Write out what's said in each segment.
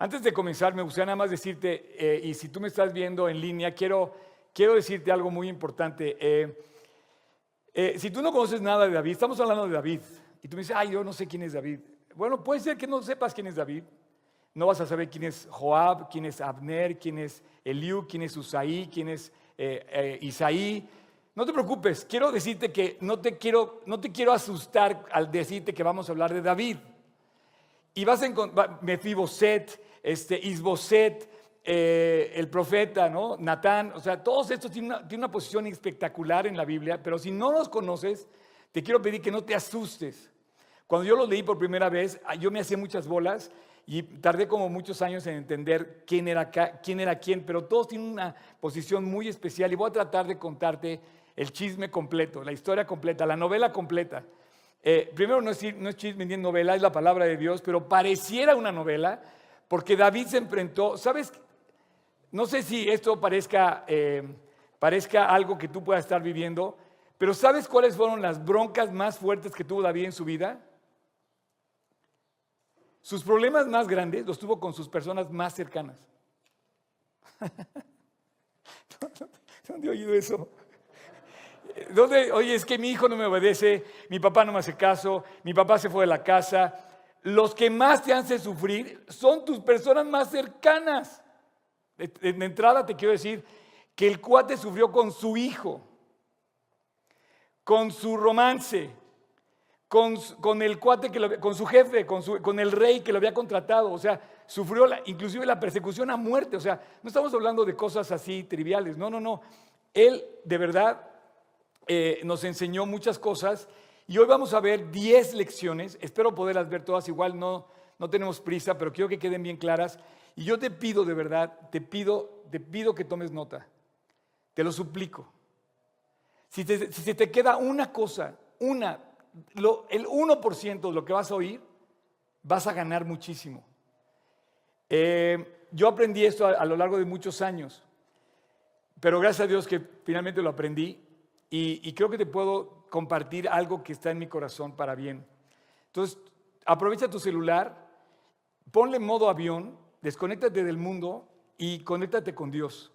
Antes de comenzar, me gustaría nada más decirte, eh, y si tú me estás viendo en línea, quiero, quiero decirte algo muy importante. Eh, eh, si tú no conoces nada de David, estamos hablando de David, y tú me dices, ay, yo no sé quién es David. Bueno, puede ser que no sepas quién es David. No vas a saber quién es Joab, quién es Abner, quién es Eliú, quién es Usaí, quién es Isaí. No te preocupes, quiero decirte que no te quiero, no te quiero asustar al decirte que vamos a hablar de David. Y vas a encontrar Mefiboset, este, Isboset, eh, el profeta, ¿no? Natán, o sea, todos estos tienen una, tienen una posición espectacular en la Biblia, pero si no los conoces, te quiero pedir que no te asustes. Cuando yo los leí por primera vez, ah, yo me hacía muchas bolas y tardé como muchos años en entender quién era, quién era quién, pero todos tienen una posición muy especial y voy a tratar de contarte el chisme completo, la historia completa, la novela completa. Eh, primero no es, no es chisme ni novela, es la palabra de Dios, pero pareciera una novela porque David se enfrentó, ¿sabes? No sé si esto parezca, eh, parezca algo que tú puedas estar viviendo, pero ¿sabes cuáles fueron las broncas más fuertes que tuvo David en su vida? Sus problemas más grandes los tuvo con sus personas más cercanas. ¿Dónde he oído eso? ¿Dónde, oye, es que mi hijo no me obedece, mi papá no me hace caso, mi papá se fue de la casa, los que más te hacen sufrir son tus personas más cercanas. En entrada te quiero decir que el cuate sufrió con su hijo, con su romance, con, el cuate que con su jefe, con, con, el rey que lo había contratado. O sea, sufrió inclusive la persecución a muerte. O sea, no estamos hablando de cosas así triviales. No, no, no. Él de verdad eh, nos enseñó muchas cosas y hoy vamos a ver 10 lecciones, espero poderlas ver todas, igual no, no tenemos prisa, pero quiero que queden bien claras. Y yo te pido de verdad, te pido, te pido que tomes nota, te lo suplico. Si, te queda una cosa, una, el 1% de lo que vas a oír, vas a ganar muchísimo. Eh, yo aprendí esto a, lo largo de muchos años, pero gracias a Dios que finalmente lo aprendí y, creo que te puedo compartir algo que está en mi corazón para bien. Entonces, aprovecha tu celular, ponle modo avión, desconéctate del mundo y conéctate con Dios.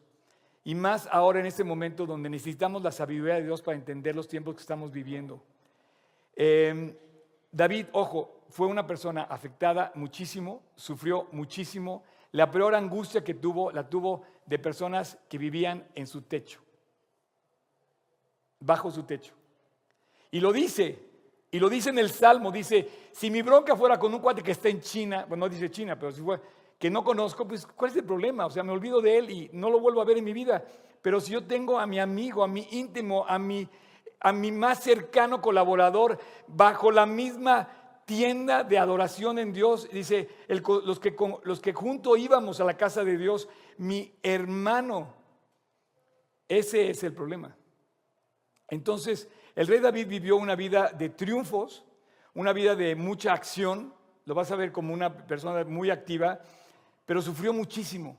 Y más ahora en este momento donde necesitamos la sabiduría de Dios para entender los tiempos que estamos viviendo. Em, David, ojo, fue una persona afectada muchísimo, sufrió muchísimo. La peor angustia que tuvo la tuvo de personas que vivían en su techo, bajo su techo. Y lo dice, y lo dice en el Salmo, dice, si mi bronca fuera con un cuate que está en China, bueno, no dice China, pero si fue que no conozco, pues ¿cuál es el problema? O sea, me olvido de él y no lo vuelvo a ver en mi vida. Pero si yo tengo a mi amigo, a mi íntimo, a mi, a mi más cercano colaborador, bajo la misma tienda de adoración en Dios, dice, los, que, los que junto íbamos a la casa de Dios, mi hermano, ese es el problema. Entonces, el rey David vivió una vida de triunfos, una vida de mucha acción, lo vas a ver como una persona muy activa, pero sufrió muchísimo.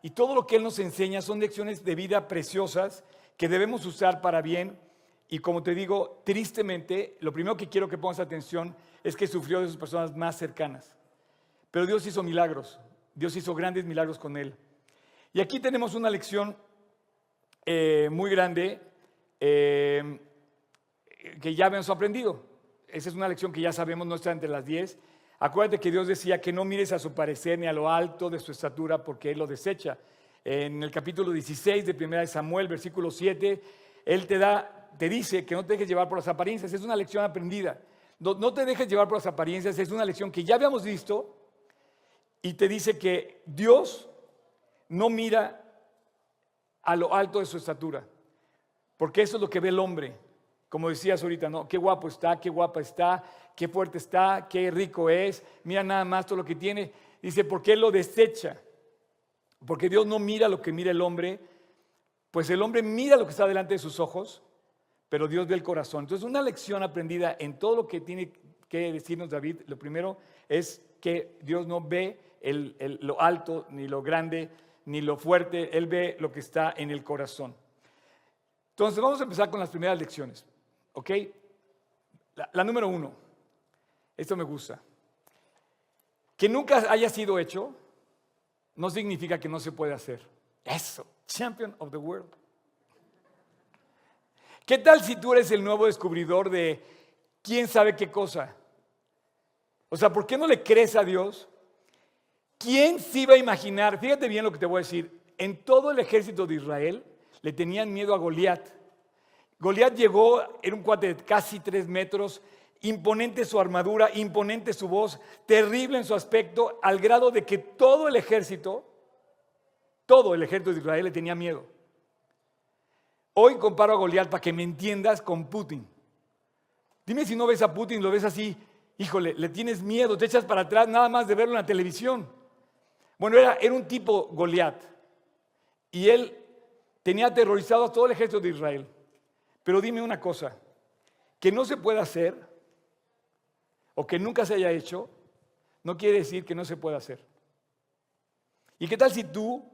Y todo lo que él nos enseña son lecciones de vida preciosas que debemos usar para bien. Y como te digo, tristemente, lo primero que quiero que pongas atención es que sufrió de sus personas más cercanas. Pero Dios hizo milagros, Dios hizo grandes milagros con él. Y aquí tenemos una lección eh, muy grande. Eh, que ya habíamos aprendido. Esa es una lección que ya sabemos, no está entre las 10. Acuérdate que Dios decía que no mires a su parecer ni a lo alto de su estatura porque Él lo desecha. En el capítulo 16 de 1 Samuel, versículo 7, Él te, da, te dice que no te dejes llevar por las apariencias. Es una lección aprendida. No, no te dejes llevar por las apariencias, es una lección que ya habíamos visto y te dice que Dios no mira a lo alto de su estatura, porque eso es lo que ve el hombre. Como decías ahorita, ¿no? Qué guapo está, qué guapa está, qué fuerte está, qué rico es. Mira nada más todo lo que tiene. Dice, ¿por qué lo desecha? Porque Dios no mira lo que mira el hombre, pues el hombre mira lo que está delante de sus ojos, pero Dios ve el corazón. Entonces, una lección aprendida en todo lo que tiene que decirnos David, lo primero es que Dios no ve lo alto, ni lo grande, ni lo fuerte, Él ve lo que está en el corazón. Entonces, vamos a empezar con las primeras lecciones. ¿Ok? La, número uno, esto me gusta. Que nunca haya sido hecho no significa que no se puede hacer. Eso, champion of the world. ¿Qué tal si tú eres el nuevo descubridor de quién sabe qué cosa? O sea, ¿por qué no le crees a Dios? ¿Quién se iba a imaginar? Fíjate bien lo que te voy a decir. En todo el ejército de Israel le tenían miedo a Goliat. Goliat llegó, era un cuate de casi tres metros, imponente su armadura, imponente su voz, terrible en su aspecto, al grado de que todo el ejército, todo el ejército de Israel le tenía miedo. Hoy comparo a Goliat para que me entiendas con Putin. Dime si no ves a Putin, lo ves así, híjole, le tienes miedo, te echas para atrás nada más de verlo en la televisión. Bueno, era, era un tipo Goliat. Y él tenía aterrorizado a todo el ejército de Israel. Pero dime una cosa, que no se pueda hacer o que nunca se haya hecho, no quiere decir que no se pueda hacer. ¿Y qué tal si tú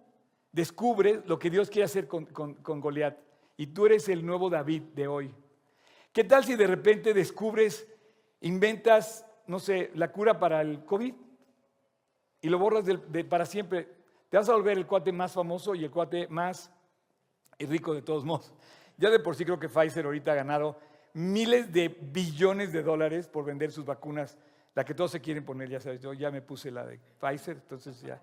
descubres lo que Dios quiere hacer con, con, Goliat y tú eres el nuevo David de hoy? ¿Qué tal si de repente descubres, inventas, no sé, la cura para el COVID y lo borras para siempre? Te vas a volver el cuate más famoso y el cuate más rico de todos modos. Ya de por sí creo que Pfizer ahorita ha ganado miles de billones de dólares por vender sus vacunas, la que todos se quieren poner, ya sabes, yo ya me puse la de Pfizer, entonces ya.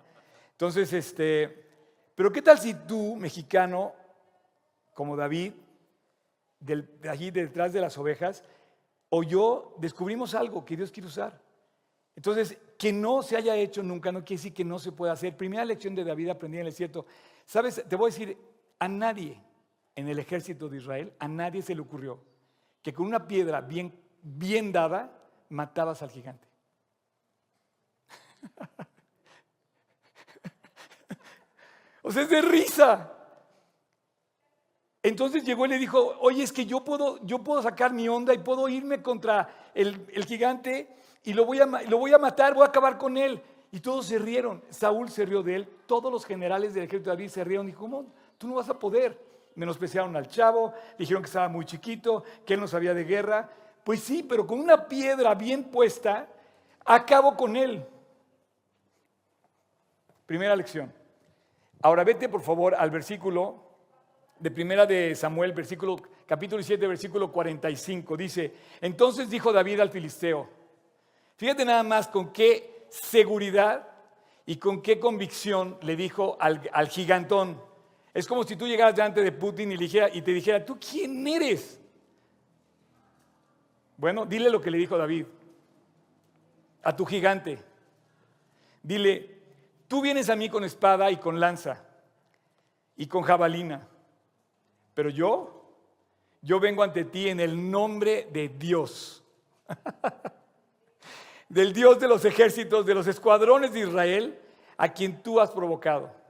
Entonces, este, pero ¿qué tal si tú, mexicano, como David, del, de allí detrás de las ovejas, o yo descubrimos algo que Dios quiere usar? Entonces, que no se haya hecho nunca no quiere decir que no se pueda hacer. Primera lección de David aprendí en el desierto. Sabes, te voy a decir, a nadie en el ejército de Israel, a nadie se le ocurrió que con una piedra bien, bien dada matabas al gigante. o sea, es de risa. Entonces llegó y le dijo, oye, es que yo puedo, yo puedo sacar mi onda y puedo irme contra el, gigante y lo voy, a, lo voy a matar, voy a acabar con él. Y todos se rieron. Saúl se rió de él. Todos los generales del ejército de David se rieron. Y ¿cómo? Tú no vas a poder menospreciaron al chavo, dijeron que estaba muy chiquito, que él no sabía de guerra. Pues sí, pero con una piedra bien puesta, acabo con él. Primera lección. Ahora vete por favor al versículo de primera de Samuel, versículo capítulo 7, versículo 45. Dice, entonces dijo David al filisteo, fíjate nada más con qué seguridad y con qué convicción le dijo al, al gigantón, es como si tú llegaras delante de Putin y, y te dijera, ¿tú quién eres? Bueno, dile lo que le dijo David a tu gigante. Dile, tú vienes a mí con espada y con lanza y con jabalina, pero yo, yo vengo ante ti en el nombre de Dios, del Dios de los ejércitos, de los escuadrones de Israel, a quien tú has provocado.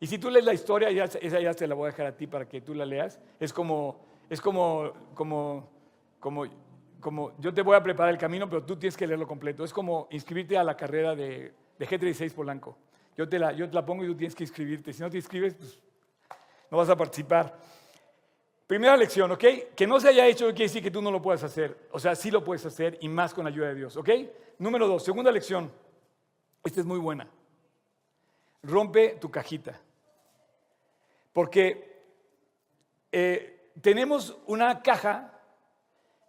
Y si tú lees la historia, esa ya te la voy a dejar a ti para que tú la leas. Es como, es como, como, como, como, yo te voy a preparar el camino, pero tú tienes que leerlo completo. Es como inscribirte a la carrera de, de G36 Polanco. Yo te, la, yo te la pongo y tú tienes que inscribirte. Si no te inscribes, pues no vas a participar. Primera lección, ¿ok? Que no se haya hecho quiere decir que tú no lo puedes hacer. O sea, sí lo puedes hacer y más con la ayuda de Dios, ¿ok? Número dos, segunda lección. Esta es muy buena. Rompe tu cajita. Porque eh, tenemos una caja,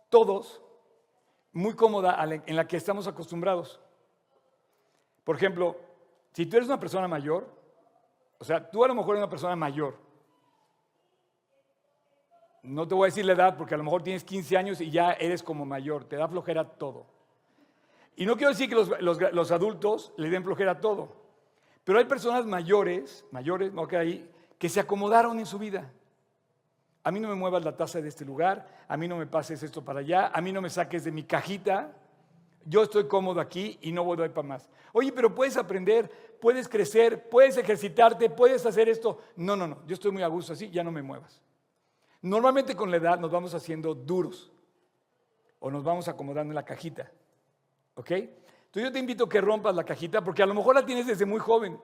todos, muy cómoda en la que estamos acostumbrados. Por ejemplo, si tú eres una persona mayor, o sea, tú a lo mejor eres una persona mayor. No te voy a decir la edad porque a lo mejor tienes 15 años y ya eres como mayor, te da flojera todo. Y no quiero decir que los, adultos le den flojera todo, pero hay personas mayores, mayores, no que ahí, que se acomodaron en su vida. A mí no me muevas la taza de este lugar, a mí no me pases esto para allá, a mí no me saques de mi cajita. Yo estoy cómodo aquí y no voy a ir para más. Oye, pero puedes aprender, puedes crecer, puedes ejercitarte, puedes hacer esto. No, no, no, yo estoy muy a gusto así, ya no me muevas. Normalmente con la edad nos vamos haciendo duros o nos vamos acomodando en la cajita. ¿Ok? Entonces yo te invito a que rompas la cajita porque a lo mejor la tienes desde muy joven.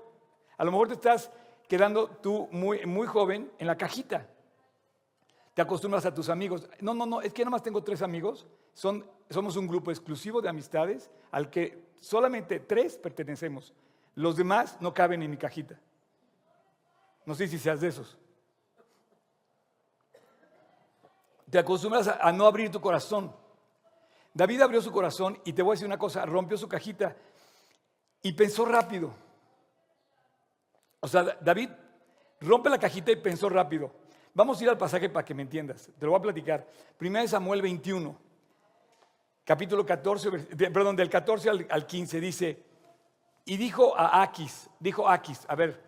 A lo mejor te estás quedando tú muy, muy joven en la cajita. Te acostumbras a tus amigos. No, no, no, es que nada más tengo tres amigos. Son, somos un grupo exclusivo de amistades al que solamente tres pertenecemos. Los demás no caben en mi cajita. No sé si seas de esos. Te acostumbras a, no abrir tu corazón. David abrió su corazón y te voy a decir una cosa, rompió su cajita y pensó rápido. O sea, David rompe la cajita y pensó rápido. Vamos a ir al pasaje para que me entiendas. Te lo voy a platicar. Primera de Samuel 21, capítulo 14, perdón, del 14 al, 15, dice, y dijo a Aquis, dijo Aquis, a ver,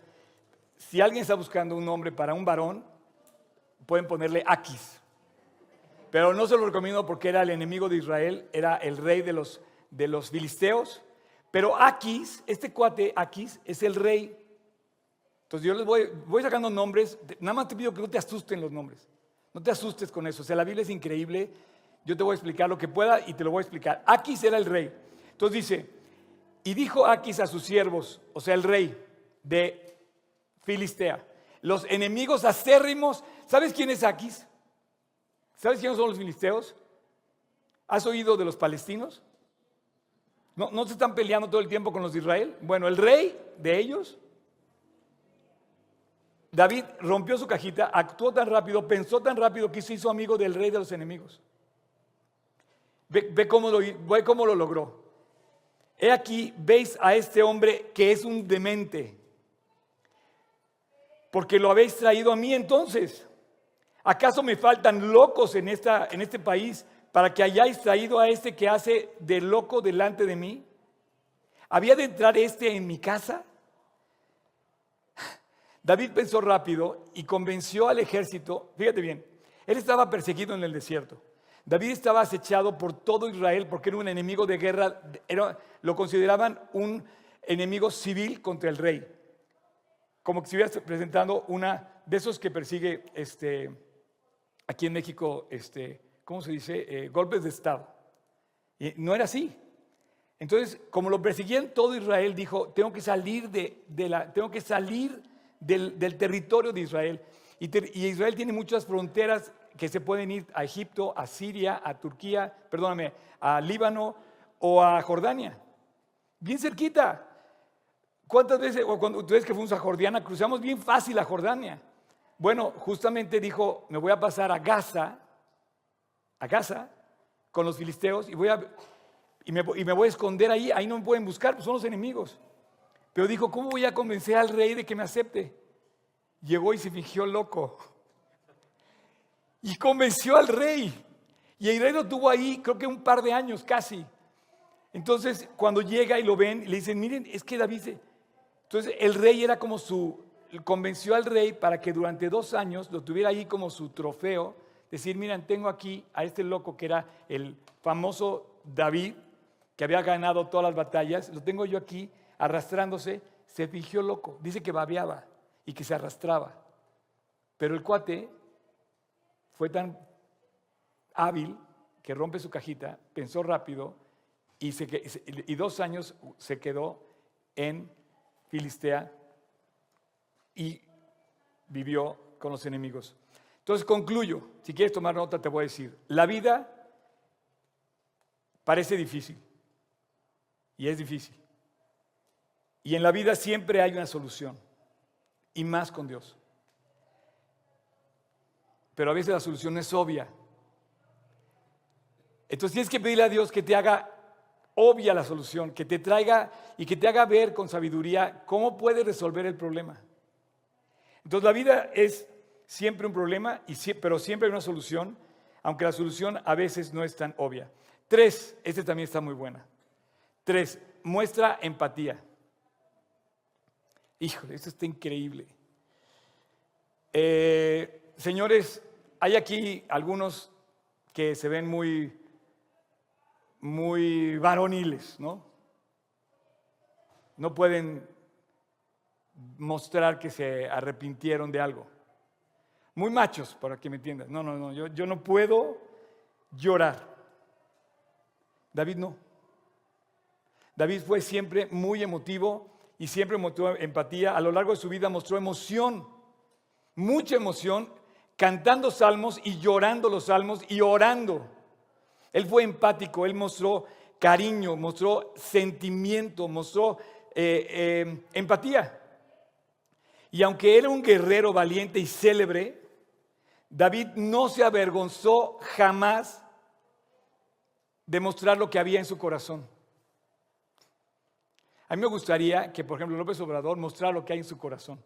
si alguien está buscando un nombre para un varón, pueden ponerle Aquis. Pero no se lo recomiendo porque era el enemigo de Israel, era el rey de los, de los filisteos. Pero Aquis, este cuate Aquis, es el rey entonces yo les voy, voy sacando nombres, nada más te pido que no te asusten los nombres, no te asustes con eso, o sea, la Biblia es increíble, yo te voy a explicar lo que pueda y te lo voy a explicar. Aquis era el rey, entonces dice, y dijo Aquis a sus siervos, o sea, el rey de Filistea, los enemigos acérrimos, ¿sabes quién es Aquis? ¿Sabes quiénes son los filisteos? ¿Has oído de los palestinos? ¿No, ¿No se están peleando todo el tiempo con los de Israel? Bueno, el rey de ellos David rompió su cajita, actuó tan rápido, pensó tan rápido que se hizo amigo del rey de los enemigos. Ve, cómo, lo, ve cómo lo logró. He aquí, veis a este hombre que es un demente, porque lo habéis traído a mí entonces. ¿Acaso me faltan locos en, esta, en este país para que hayáis traído a este que hace de loco delante de mí? ¿Había de entrar este en mi casa? David pensó rápido y convenció al ejército, fíjate bien, él estaba perseguido en el desierto. David estaba acechado por todo Israel porque era un enemigo de guerra, lo consideraban un enemigo civil contra el rey. Como que estuviera presentando una de esos que persigue este, aquí en México, este, ¿cómo se dice? Eh, golpes de Estado. Y no era así. Entonces, como lo perseguían todo Israel, dijo, tengo que salir de, de la, tengo que salir del, territorio de Israel. Y, Israel tiene muchas fronteras que se pueden ir a Egipto, a Siria, a Turquía, perdóname, a Líbano o a Jordania. Bien cerquita. ¿Cuántas veces, o cuando ustedes que fuimos a Jordania, cruzamos bien fácil a Jordania? Bueno, justamente dijo, me voy a pasar a Gaza, a Gaza, con los filisteos, y, voy a, y, me, voy a esconder ahí, ahí no me pueden buscar, pues son los enemigos. Pero dijo, ¿cómo voy a convencer al rey de que me acepte? Llegó y se fingió loco. Y convenció al rey. Y el rey lo tuvo ahí, creo que un par de años casi. Entonces, cuando llega y lo ven, le dicen, miren, es que David... Entonces, el rey era como su... Convenció al rey para que durante dos años lo tuviera ahí como su trofeo. Decir, miren, tengo aquí a este loco que era el famoso David, que había ganado todas las batallas. Lo tengo yo aquí arrastrándose, se fingió loco. Dice que babeaba y que se arrastraba. Pero el cuate fue tan hábil que rompe su cajita, pensó rápido y, y dos años se quedó en Filistea y vivió con los enemigos. Entonces concluyo, si quieres tomar nota te voy a decir, la vida parece difícil y es difícil. Y en la vida siempre hay una solución, y más con Dios. Pero a veces la solución es obvia. Entonces tienes que pedirle a Dios que te haga obvia la solución, que te traiga y que te haga ver con sabiduría cómo puedes resolver el problema. Entonces la vida es siempre un problema, pero siempre hay una solución, aunque la solución a veces no es tan obvia. Tres, este también está muy buena. Tres, muestra empatía. Híjole, esto está increíble. Eh, señores, hay aquí algunos que se ven muy, muy varoniles, ¿no? No pueden mostrar que se arrepintieron de algo. Muy machos, para que me entiendan. No, no, no, yo, yo no puedo llorar. David no. David fue siempre muy emotivo y siempre mostró empatía. A lo largo de su vida mostró emoción, mucha emoción, cantando salmos y llorando los salmos y orando. Él fue empático, él mostró cariño, mostró sentimiento, mostró eh, eh, empatía. Y aunque era un guerrero valiente y célebre, David no se avergonzó jamás de mostrar lo que había en su corazón. A mí me gustaría que, por ejemplo, López Obrador mostrara lo que hay en su corazón.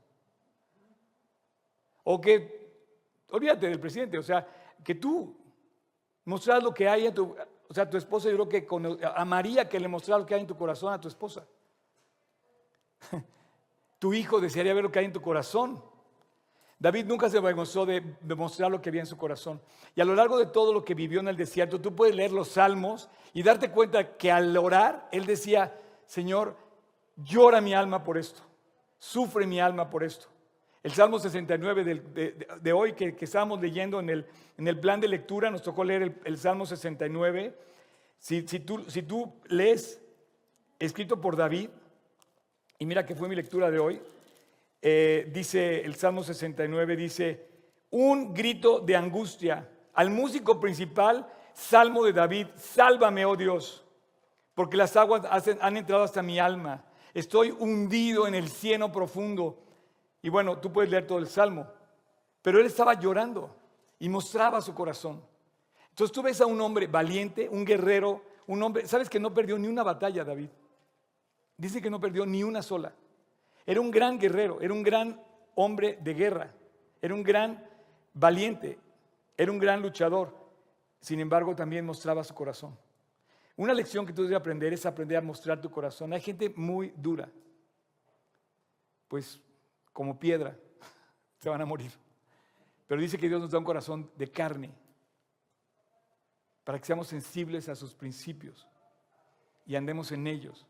O que, olvídate del presidente, o sea, que tú mostras lo que hay en tu, o sea, tu esposa, yo creo que con, a María que le mostrara lo que hay en tu corazón a tu esposa. tu hijo desearía ver lo que hay en tu corazón. David nunca se avergonzó de, de mostrar lo que había en su corazón. Y a lo largo de todo lo que vivió en el desierto, tú puedes leer los salmos y darte cuenta que al orar, él decía, Señor, llora mi alma por esto, sufre mi alma por esto. El Salmo 69 de, hoy que, estábamos leyendo en el, en el, plan de lectura, nos tocó leer el, Salmo 69. Si, tú, si tú lees escrito por David, y mira que fue mi lectura de hoy, eh, dice el Salmo 69, dice, un grito de angustia al músico principal, Salmo de David, sálvame, oh Dios, porque las aguas han entrado hasta mi alma, estoy hundido en el cieno profundo. Y bueno, tú puedes leer todo el Salmo, pero él estaba llorando y mostraba su corazón. Entonces tú ves a un hombre valiente, un guerrero, un hombre, sabes que no perdió ni una batalla, David. Dice que no perdió ni una sola. Era un gran guerrero, era un gran hombre de guerra, era un gran valiente, era un gran luchador. Sin embargo, también mostraba su corazón. Una lección que tú debes aprender es aprender a mostrar tu corazón. Hay gente muy dura. Pues como piedra, se van a morir. Pero dice que Dios nos da un corazón de carne para que seamos sensibles a sus principios y andemos en ellos.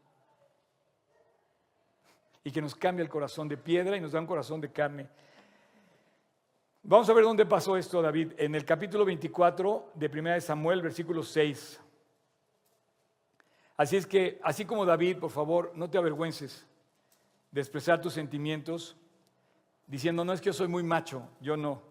Y que nos cambie el corazón de piedra y nos da un corazón de carne. Vamos a ver dónde pasó esto, David. En el capítulo 24 de 1 Samuel, versículo 6. Así es que, así como David, por favor, no te avergüences de expresar tus sentimientos diciendo, no es que yo soy muy macho, yo no.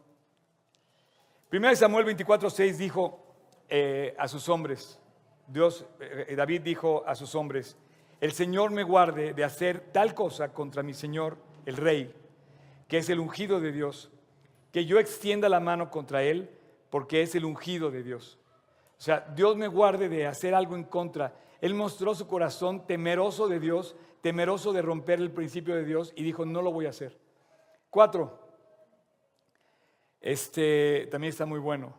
Primero Samuel 24:6 dijo eh, a sus hombres, Dios, eh, David dijo a sus hombres, el Señor me guarde de hacer tal cosa contra mi Señor, el rey, que es el ungido de Dios, que yo extienda la mano contra él, porque es el ungido de Dios. O sea, Dios me guarde de hacer algo en contra. Él mostró su corazón temeroso de Dios, temeroso de romper el principio de Dios y dijo, no lo voy a hacer. Cuatro, este también está muy bueno.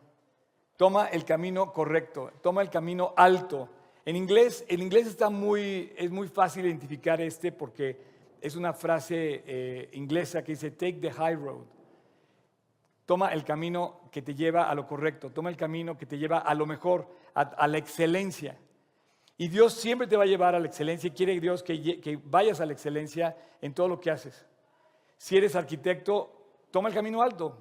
Toma el camino correcto, toma el camino alto. En inglés, el inglés está muy, es muy fácil identificar este porque es una frase eh, inglesa que dice take the high road. Toma el camino que te lleva a lo correcto, toma el camino que te lleva a lo mejor, a, la excelencia. Y Dios siempre te va a llevar a la excelencia quiere Dios que vayas a la excelencia en todo lo que haces. Si eres arquitecto, toma el camino alto.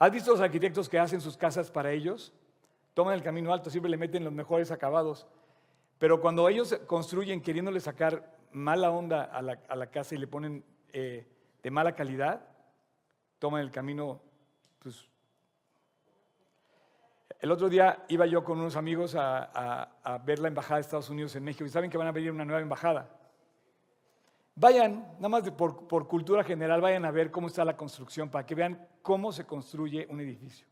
¿Has visto los arquitectos que hacen sus casas para ellos? Toman el camino alto, siempre le meten los mejores acabados. Pero cuando ellos construyen queriéndole sacar mala onda a la, casa y le ponen eh, de mala calidad, toman el camino. Pues. El otro día iba yo con unos amigos a, ver la embajada de Estados Unidos en México y saben que van a venir una nueva embajada. Vayan, nada más por, cultura general, vayan a ver cómo está la construcción para que vean cómo se construye un edificio.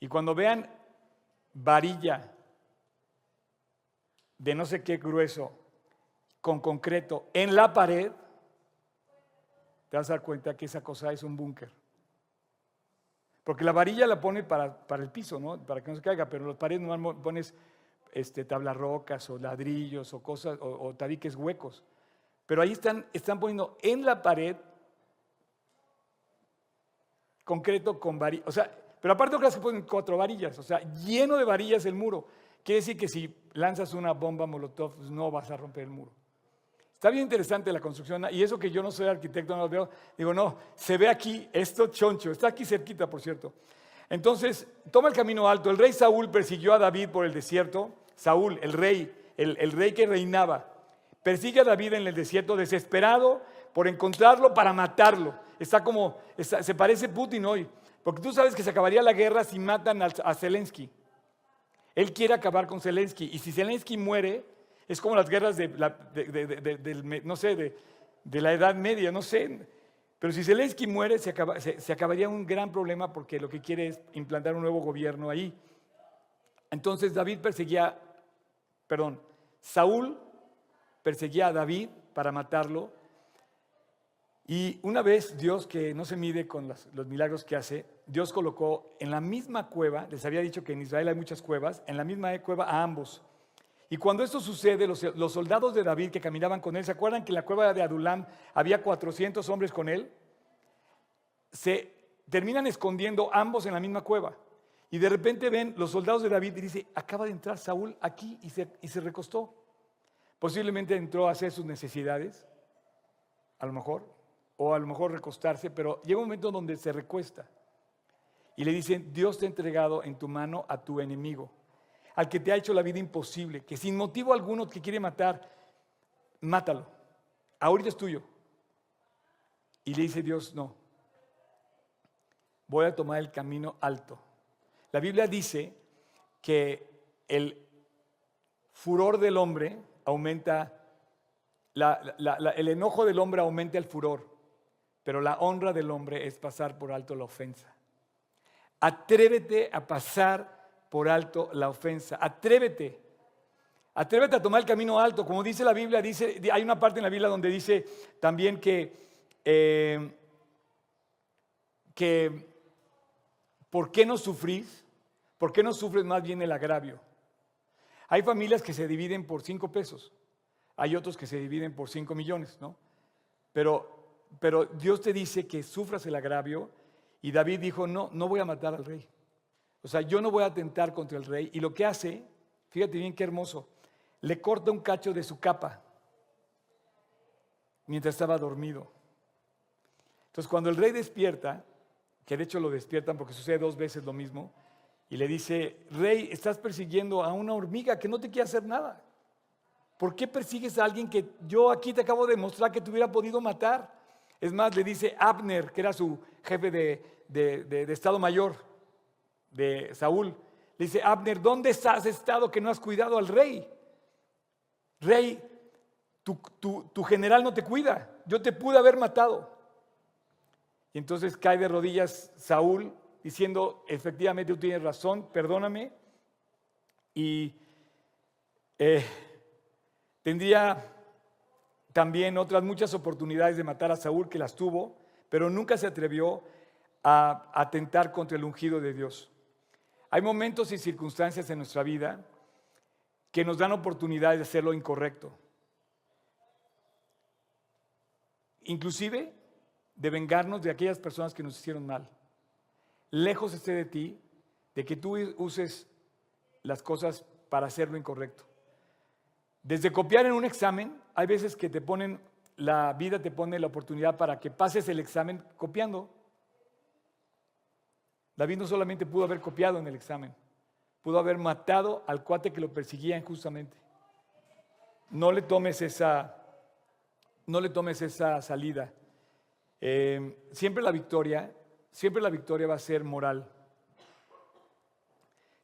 Y cuando vean varilla de no sé qué grueso con concreto en la pared, te vas a dar cuenta que esa cosa es un búnker. Porque la varilla la pone para, el piso, ¿no? Para que no se caiga, pero en las paredes no pones este, tablas rocas o ladrillos o cosas, o, tabiques huecos. Pero ahí están, están poniendo en la pared concreto con varillas. O sea, pero aparte de que ponen cuatro varillas, o sea, lleno de varillas el muro. Quiere decir que si lanzas una bomba molotov, pues no vas a romper el muro. Está bien interesante la construcción, y eso que yo no soy arquitecto, no lo veo, digo, no, se ve aquí, esto choncho, está aquí cerquita, por cierto. Entonces, toma el camino alto. El rey Saúl persiguió a David por el desierto. Saúl, el rey, el, el rey que reinaba. Persigue a David en el desierto desesperado por encontrarlo para matarlo. Está como, se parece Putin hoy, porque tú sabes que se acabaría la guerra si matan a, Zelensky. Él quiere acabar con Zelensky y si Zelensky muere, Es como las guerras de, la, no sé, de, la Edad Media, no sé. Pero si Zelensky muere, se, se, acabaría un gran problema porque lo que quiere es implantar un nuevo gobierno ahí. Entonces David perseguía, perdón, Saúl perseguía a David para matarlo. Y una vez Dios, que no se mide con los, los, milagros que hace, Dios colocó en la misma cueva, les había dicho que en Israel hay muchas cuevas, en la misma cueva a ambos. Y cuando esto sucede, los, soldados de David que caminaban con él, ¿se acuerdan que en la cueva de Adulam había 400 hombres con él? Se terminan escondiendo ambos en la misma cueva. Y de repente ven los soldados de David y dice, acaba de entrar Saúl aquí y se, y se recostó. Posiblemente entró a hacer sus necesidades, a lo mejor, o a lo mejor recostarse, pero llega un momento donde se recuesta. Y le dicen, Dios te ha entregado en tu mano a tu enemigo al que te ha hecho la vida imposible, que sin motivo alguno te quiere matar, mátalo. Ahorita es tuyo. Y le dice Dios, no, voy a tomar el camino alto. La Biblia dice que el furor del hombre aumenta, el enojo del hombre aumenta el furor, pero la honra del hombre es pasar por alto la ofensa. Atrévete a pasar por alto la ofensa. Atrévete. Atrévete a tomar el camino alto. Como dice la Biblia, dice, hay una parte en la Biblia donde dice también que, eh, que ¿por qué no sufrís? ¿Por qué no sufres más bien el agravio? Hay familias que se dividen por cinco pesos. Hay otros que se dividen por cinco millones, ¿no? Pero, pero Dios te dice que sufras el agravio y David dijo, no, no voy a matar al rey. O sea, yo no voy a atentar contra el rey. Y lo que hace, fíjate bien qué hermoso, le corta un cacho de su capa mientras estaba dormido. Entonces, cuando el rey despierta, que de hecho lo despiertan porque sucede dos veces lo mismo, y le dice, rey, estás persiguiendo a una hormiga que no te quiere hacer nada. ¿Por qué persigues a alguien que yo aquí te acabo de mostrar que te hubiera podido matar? Es más, le dice Abner, que era su jefe de, de Estado Mayor, de Saúl, le dice, Abner, ¿dónde has estado que no has cuidado al rey? Rey, tu, general no te cuida, yo te pude haber matado. Y entonces cae de rodillas Saúl diciendo, efectivamente tú tienes razón, perdóname. Y eh, tendría también otras muchas oportunidades de matar a Saúl que las tuvo, pero nunca se atrevió a atentar contra el ungido de Dios. Hay momentos y circunstancias en nuestra vida que nos dan oportunidad de hacer lo incorrecto. Inclusive de vengarnos de aquellas personas que nos hicieron mal. Lejos esté de ti de que tú uses las cosas para hacer lo incorrecto. Desde copiar en un examen, hay veces que te ponen, la vida te pone la oportunidad para que pases el examen copiando. David no solamente pudo haber copiado en el examen, pudo haber matado al cuate que lo perseguía injustamente. No le tomes esa, no le tomes esa salida. Eh, siempre la victoria, siempre la victoria va a ser moral.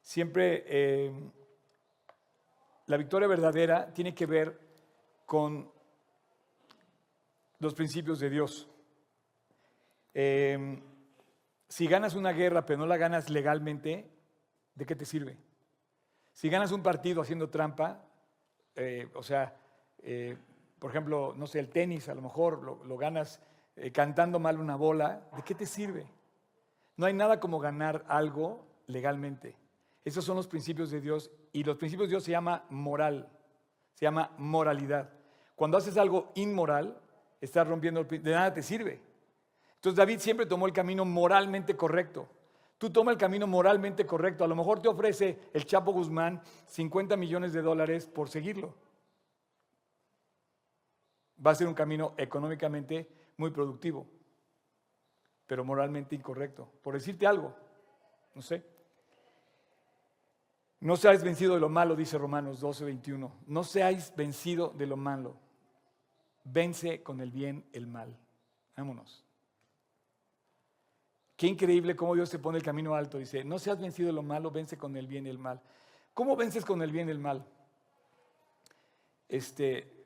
Siempre eh, la victoria verdadera tiene que ver con los principios de Dios. Eh, si ganas una guerra pero no la ganas legalmente, ¿de qué te sirve? Si ganas un partido haciendo trampa, eh, o sea, eh, por ejemplo, no sé, el tenis, a lo mejor lo, ganas eh, cantando mal una bola, ¿de qué te sirve? No hay nada como ganar algo legalmente. Esos son los principios de Dios y los principios de Dios se llama moral, se llama moralidad. Cuando haces algo inmoral, estás rompiendo el de nada te sirve. Entonces David siempre tomó el camino moralmente correcto. Tú toma el camino moralmente correcto. A lo mejor te ofrece el Chapo Guzmán 50 millones de dólares por seguirlo. Va a ser un camino económicamente muy productivo, pero moralmente incorrecto. Por decirte algo, no sé. No seáis vencido de lo malo, dice Romanos 12, 21. No seáis vencido de lo malo. Vence con el bien el mal. Vámonos. Qué increíble cómo Dios te pone el camino alto. Dice, no seas vencido lo malo, vence con el bien y el mal. ¿Cómo vences con el bien y el mal? este,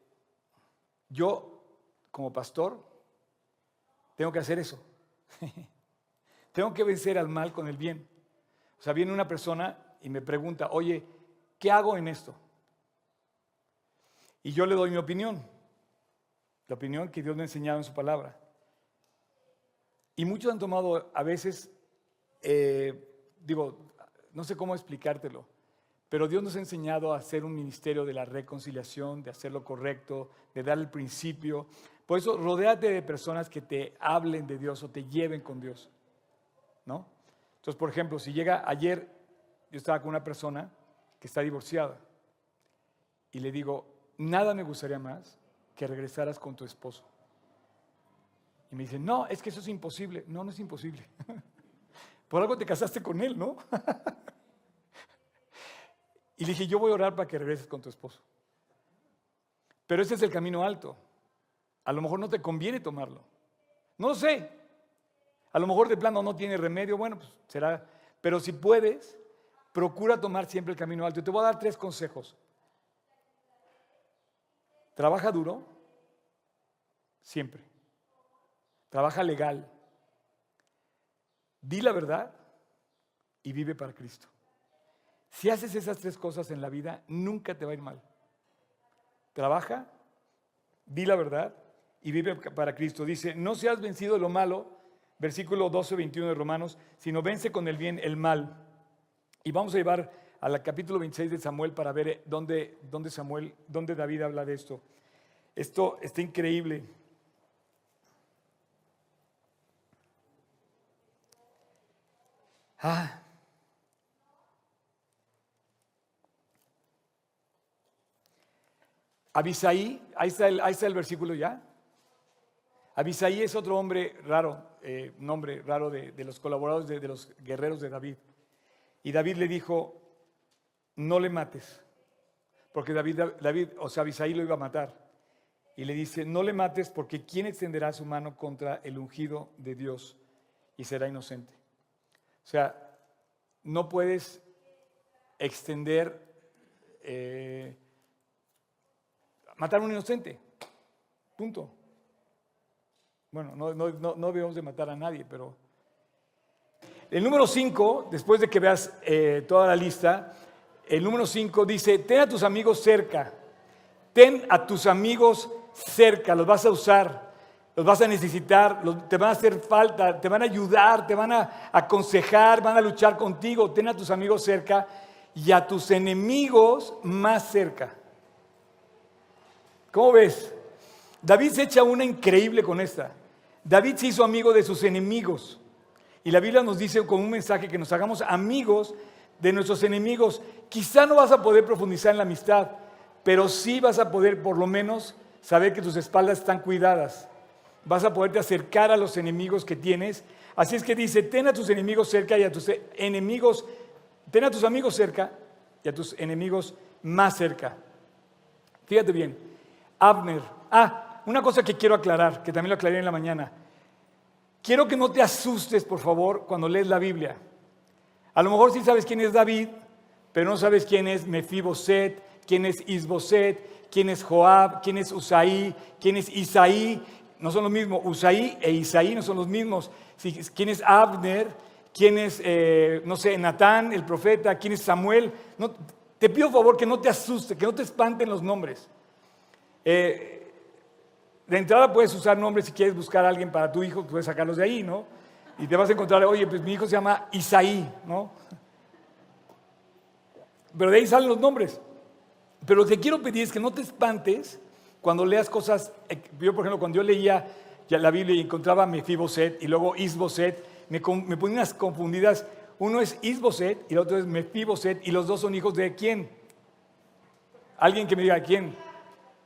yo como pastor tengo que hacer eso. tengo que vencer al mal con el bien. O sea, viene una persona y me pregunta, oye, ¿qué hago en esto? Y yo le doy mi opinión, la opinión que Dios me ha enseñado en su palabra. Y muchos han tomado a veces, eh, digo, no sé cómo explicártelo, pero Dios nos ha enseñado a hacer un ministerio de la reconciliación, de hacer lo correcto, de dar el principio. Por eso, rodéate de personas que te hablen de Dios o te lleven con Dios. ¿No? Entonces, por ejemplo, si llega ayer, yo estaba con una persona que está divorciada y le digo, nada me gustaría más que regresaras con tu esposo. Y me dice, no, es que eso es imposible. No, no es imposible. Por algo te casaste con él, ¿no? Y le dije, yo voy a orar para que regreses con tu esposo. Pero ese es el camino alto. A lo mejor no te conviene tomarlo. No lo sé. A lo mejor de plano no tiene remedio. Bueno, pues será. Pero si puedes, procura tomar siempre el camino alto. Y te voy a dar tres consejos. Trabaja duro, siempre. Trabaja legal. Di la verdad y vive para Cristo. Si haces esas tres cosas en la vida, nunca te va a ir mal. Trabaja, di la verdad y vive para Cristo. Dice, no seas vencido de lo malo, versículo 12, 21 de Romanos, sino vence con el bien el mal. Y vamos a llevar al capítulo 26 de Samuel para ver dónde, dónde Samuel, dónde David habla de esto. Esto está increíble. Ah, Abisaí, ahí está el, el versículo ya. Abisaí es otro hombre raro, eh, nombre raro de, los colaboradores de, los guerreros de David. Y David le dijo, no le mates, porque David, David, o sea, Abisaí lo iba a matar. Y le dice, no le mates porque ¿quién extenderá su mano contra el ungido de Dios y será inocente? O sea, no puedes extender eh, matar a un inocente. Punto. Bueno, no, no, debemos de matar a nadie, pero... El número 5, después de que veas eh, toda la lista, el número 5 dice, ten a tus amigos cerca, ten a tus amigos cerca, los vas a usar, los vas a necesitar, te van a hacer falta, te van a ayudar, te van a aconsejar, van a luchar contigo, ten a tus amigos cerca y a tus enemigos más cerca. ¿Cómo ves? David se echa una increíble con esta. David se hizo amigo de sus enemigos. Y la Biblia nos dice con un mensaje que nos hagamos amigos de nuestros enemigos. Quizá no vas a poder profundizar en la amistad, pero sí vas a poder por lo menos saber que tus espaldas están cuidadas. Vas a poderte acercar a los enemigos que tienes. Así es que dice, ten a tus enemigos cerca y a tus enemigos, ten a tus amigos cerca y a tus enemigos más cerca. Fíjate bien, Abner. Ah, una cosa que quiero aclarar, que también lo aclaré en la mañana. Quiero que no te asustes, por favor, cuando lees la Biblia. A lo mejor sí sabes quién es David, pero no sabes quién es Mefiboset, quién es Isboset, quién es Joab, quién es Usaí, quién es Isaí. No son los mismos. Usaí e Isaí no son los mismos. ¿Quién es Abner? ¿Quién es, eh, no sé, Natán, el profeta? ¿Quién es Samuel? Te pido favor que no te asustes, que no te espanten los nombres. Eh, de entrada puedes usar nombres si quieres buscar a alguien para tu hijo, puedes sacarlos de ahí, ¿no? Y te vas a encontrar, oye, pues mi hijo se llama Isaí, ¿no? Pero de ahí salen los nombres. Pero lo que quiero pedir es que no te espantes cuando leas cosas. Eh, yo, por ejemplo, cuando yo leía la Biblia y encontraba Mefiboset y luego Isboset, me, me ponía unas confundidas. Uno es Isboset y el otro es Mefiboset y los dos son hijos de quién? Alguien que me diga quién.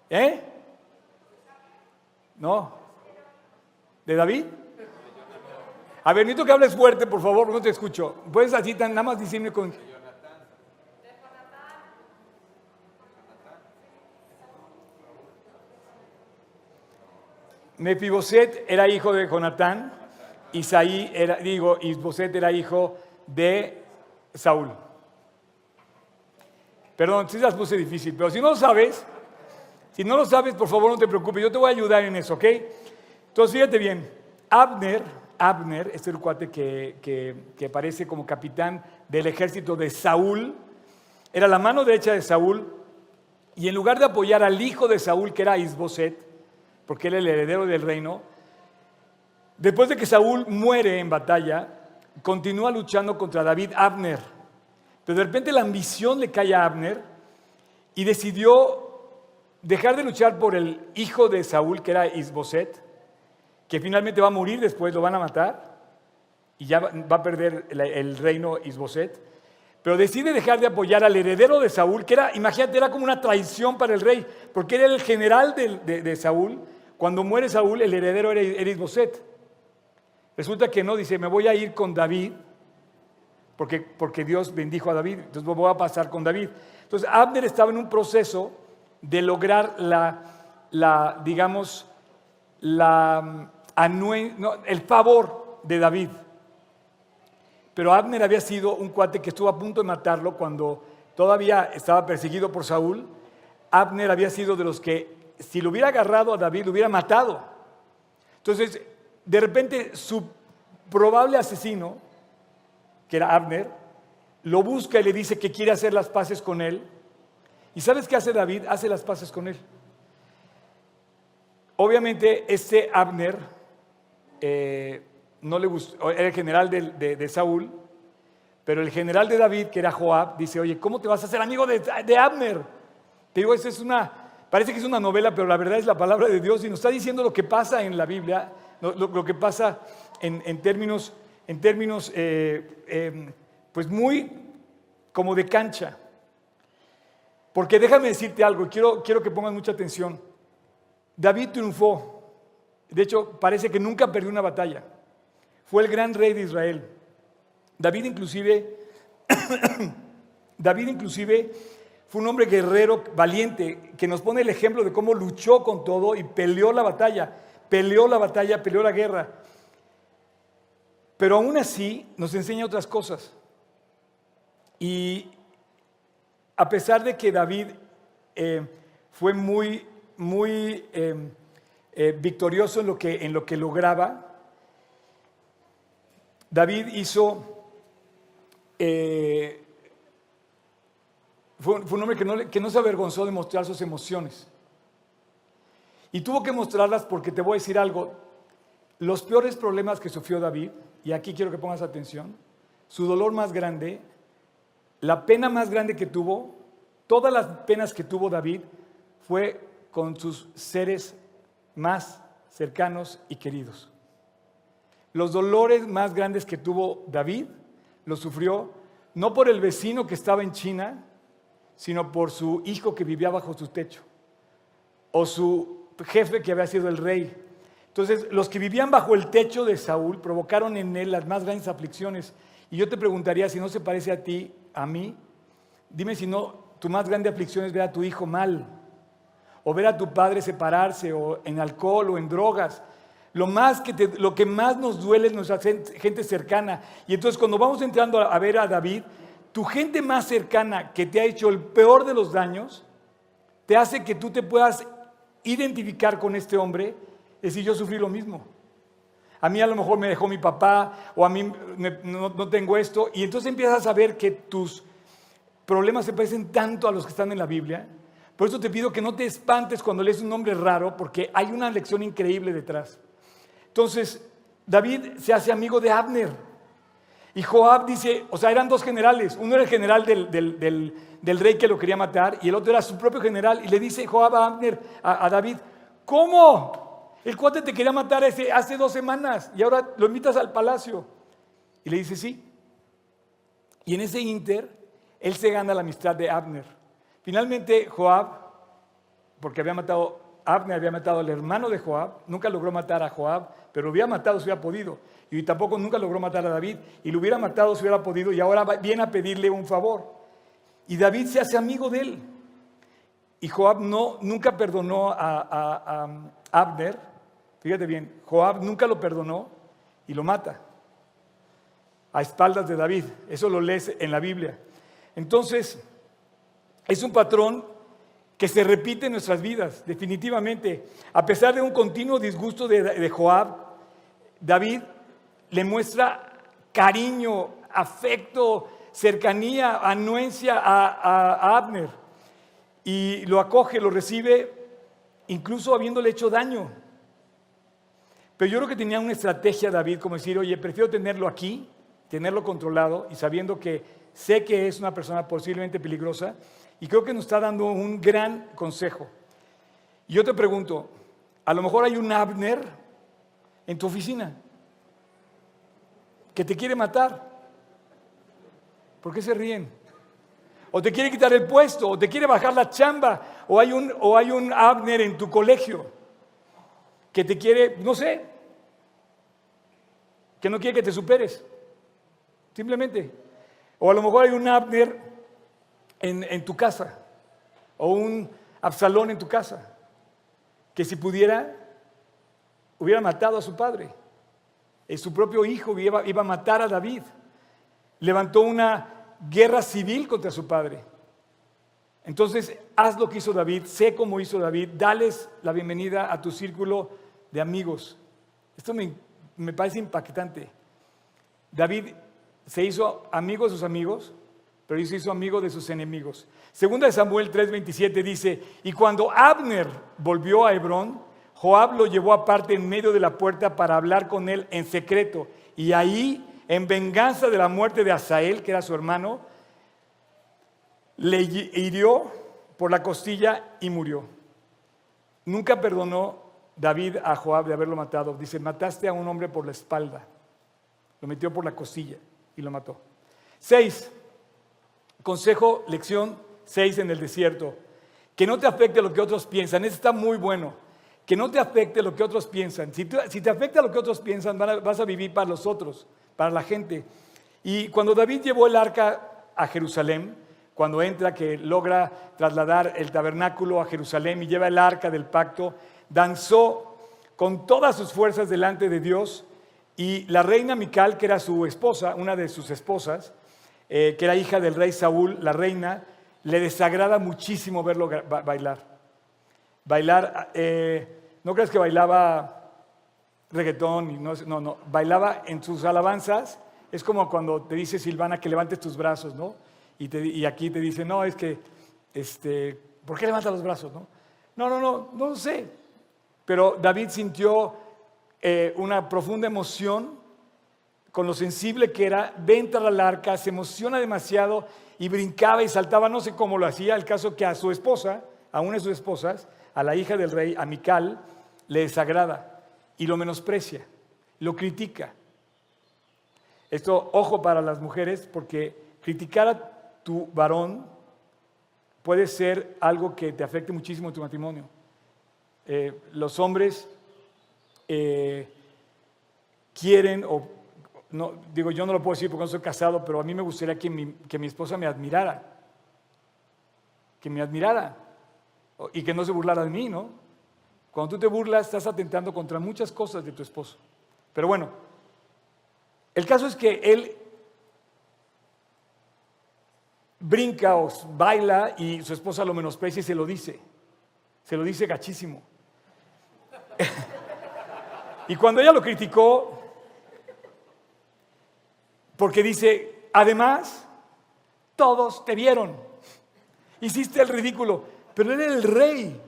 ¿Eh? No. ¿De David? A ver, necesito que hables fuerte, por favor, no te escucho. Puedes así tan nada más decirme con... Mefiboset era hijo de Jonatán, Isaí era, digo, Isboset era hijo de Saúl. Perdón, si las puse difícil, pero si no lo sabes, Si no lo sabes, por favor no te preocupes, yo te voy a ayudar en eso, ¿ok? Entonces fíjate bien, Abner, Abner es el cuate que, que, que aparece como capitán del ejército de Saúl, era la mano derecha de Saúl, y en lugar de apoyar al hijo de Saúl, que era Isboset, porque era el heredero del reino, después de que Saúl muere en batalla, continúa luchando contra David Abner. Pero de repente la ambición le cae a Abner y decidió dejar de luchar por el hijo de Saúl, que era Isboset, que finalmente va a morir después, lo van a matar y ya va a perder el reino Isboset. Pero decide dejar de apoyar al heredero de Saúl, que era, imagínate, era como una traición para el rey, porque era el general de, Saúl. Cuando muere Saúl, el heredero era, era Isboset. Resulta que no, dice, me voy a ir con David, porque, porque Dios bendijo a David, entonces voy a pasar con David. Entonces Abner estaba en un proceso de lograr la, la digamos, la, el favor de David. Pero Abner había sido un cuate que estuvo a punto de matarlo cuando todavía estaba perseguido por Saúl. Abner había sido de los que, si lo hubiera agarrado a David, lo hubiera matado. Entonces, de repente, su probable asesino, que era Abner, lo busca y le dice que quiere hacer las paces con él. ¿Y sabes qué hace David? Hace las paces con él. Obviamente, este Abner eh, no le gustó, era el general de, Saúl, pero el general de David, que era Joab, dice, oye, ¿cómo te vas a hacer amigo de, Abner? Te digo, esa es una, parece que es una novela, pero la verdad es la palabra de Dios y nos está diciendo lo que pasa en la Biblia, lo, que pasa en, términos, en términos eh, em, pues muy como de cancha. Porque déjame decirte algo, quiero, quiero que pongas mucha atención. David triunfó. De hecho, parece que nunca perdió una batalla. Fue el gran rey de Israel. David inclusive, David inclusive fue un hombre guerrero, valiente, que nos pone el ejemplo de cómo luchó con todo y peleó la batalla, peleó la batalla, peleó la guerra. Pero aún así nos enseña otras cosas. Y a pesar de que David eh, fue muy, muy eh, eh, victorioso en lo, que, en lo que lograba, David hizo, fue, un hombre que no, que no se avergonzó de mostrar sus emociones. Y tuvo que mostrarlas porque te voy a decir algo, los peores problemas que sufrió David, y aquí quiero que pongas atención, su dolor más grande la pena más grande que tuvo, todas las penas que tuvo David, fue con sus seres más cercanos y queridos. Los dolores más grandes que tuvo David los sufrió no por el vecino que estaba en China, sino por su hijo que vivía bajo su techo, o su jefe que había sido el rey. Entonces, los que vivían bajo el techo de Saúl provocaron en él las más grandes aflicciones. Y yo te preguntaría si no se parece a ti a mí, dime si no, tu más grande aflicción es ver a tu hijo mal, o ver a tu padre separarse, o en alcohol, o en drogas. Lo, más que lo que más nos duele es nuestra gente cercana. Y entonces cuando vamos entrando a ver a David, tu gente más cercana que te ha hecho el peor de los daños, te hace que tú te puedas identificar con este hombre, es decir, yo sufrí lo mismo. A mí a lo mejor me dejó mi papá o a mí no, tengo esto. Y entonces empiezas a ver que tus problemas se parecen tanto a los que están en la Biblia. Por eso te pido que no te espantes cuando lees un nombre raro, porque hay una lección increíble detrás. Entonces, David se hace amigo de Abner. Y Joab dice, o sea, eran dos generales. Uno era el general del, rey que lo quería matar y el otro era su propio general. Y le dice Joab a Abner, a David, ¿cómo? El cuate te quería matar hace, hace dos semanas y ahora lo invitas al palacio. Y le dice, sí. Y en ese inter, él se gana la amistad de Abner. Finalmente, Joab, porque había matado, Abner había matado al hermano de Joab, nunca logró matar a Joab, pero hubiera matado si hubiera podido. Y tampoco nunca logró matar a David. Y lo hubiera matado si hubiera podido. Y ahora viene a pedirle un favor. Y David se hace amigo de él. Y Joab no, nunca perdonó a Abner Fíjate bien, Joab nunca lo perdonó y lo mata a espaldas de David. Eso lo lees en la Biblia. Entonces, es un patrón que se repite en nuestras vidas, definitivamente. A pesar de un continuo disgusto de, Joab, David le muestra cariño, afecto, cercanía, anuencia a, Abner. Y lo acoge, lo recibe, incluso habiéndole hecho daño. Pero yo creo que tenía una estrategia David, como decir, oye, prefiero tenerlo aquí, tenerlo controlado y sabiendo que sé que es una persona posiblemente peligrosa, y creo que nos está dando un gran consejo. Y yo te pregunto, a lo mejor hay un Abner en tu oficina que te quiere matar. ¿Por qué se ríen? O te quiere quitar el puesto, o te quiere bajar la chamba, o hay un, o hay un Abner en tu colegio que te quiere, no sé, que no quiere que te superes. Simplemente. O a lo mejor hay un Abner en, tu casa o un Absalón en tu casa que si pudiera hubiera matado a su padre. Y su propio hijo iba, a matar a David. Levantó una guerra civil contra su padre. Entonces, haz lo que hizo David, sé cómo hizo David, dales la bienvenida a tu círculo de amigos. Esto me, me parece impactante. David se hizo amigo de sus amigos, pero se hizo amigo de sus enemigos. Segunda de Samuel 3:27 dice, y cuando Abner volvió a Hebrón, Joab lo llevó aparte en medio de la puerta para hablar con él en secreto. Y ahí, en venganza de la muerte de Asael, que era su hermano, le hirió por la costilla y murió. Nunca perdonó David a Joab de haberlo matado. Dice, mataste a un hombre por la espalda. Lo metió por la costilla y lo mató. Seis, consejo, lección seis en el desierto. Que no te afecte lo que otros piensan. Eso está muy bueno. Que no te afecte lo que otros piensan. Si, te afecta lo que otros piensan, vas a vivir para los otros, para la gente. Y cuando David llevó el arca a Jerusalén, cuando entra, que logra trasladar el tabernáculo a Jerusalén y lleva el arca del pacto, danzó con todas sus fuerzas delante de Dios y la reina Mical, que era su esposa, una de sus esposas, eh, que era hija del rey Saúl, la reina, le desagrada muchísimo verlo bailar. Bailar, eh, no crees que bailaba reggaetón, no, no, bailaba en sus alabanzas, es como cuando te dice Silvana que levantes tus brazos, ¿no? Y, aquí te dice, no, es que, este, ¿por qué levanta los brazos, no? No, no, no, no sé. Pero David sintió eh, una profunda emoción con lo sensible que era, ve entrar al arca, se emociona demasiado y brincaba y saltaba, no sé cómo lo hacía, el caso que a su esposa, a una de sus esposas, a la hija del rey, a Mical, le desagrada y lo menosprecia, lo critica. Esto, ojo para las mujeres, porque criticar a tu varón puede ser algo que te afecte muchísimo tu matrimonio. Eh, los hombres eh, quieren, o no, digo, yo no lo puedo decir porque no soy casado, pero a mí me gustaría que mi, que mi esposa me admirara, que me admirara y que no se burlara de mí, ¿no? Cuando tú te burlas, estás atentando contra muchas cosas de tu esposo. Pero bueno, el caso es que él brinca o baila y su esposa lo menosprecia y se lo dice. Se lo dice gachísimo. Y cuando ella lo criticó, porque dice, además, todos te vieron, hiciste el ridículo, pero él era el rey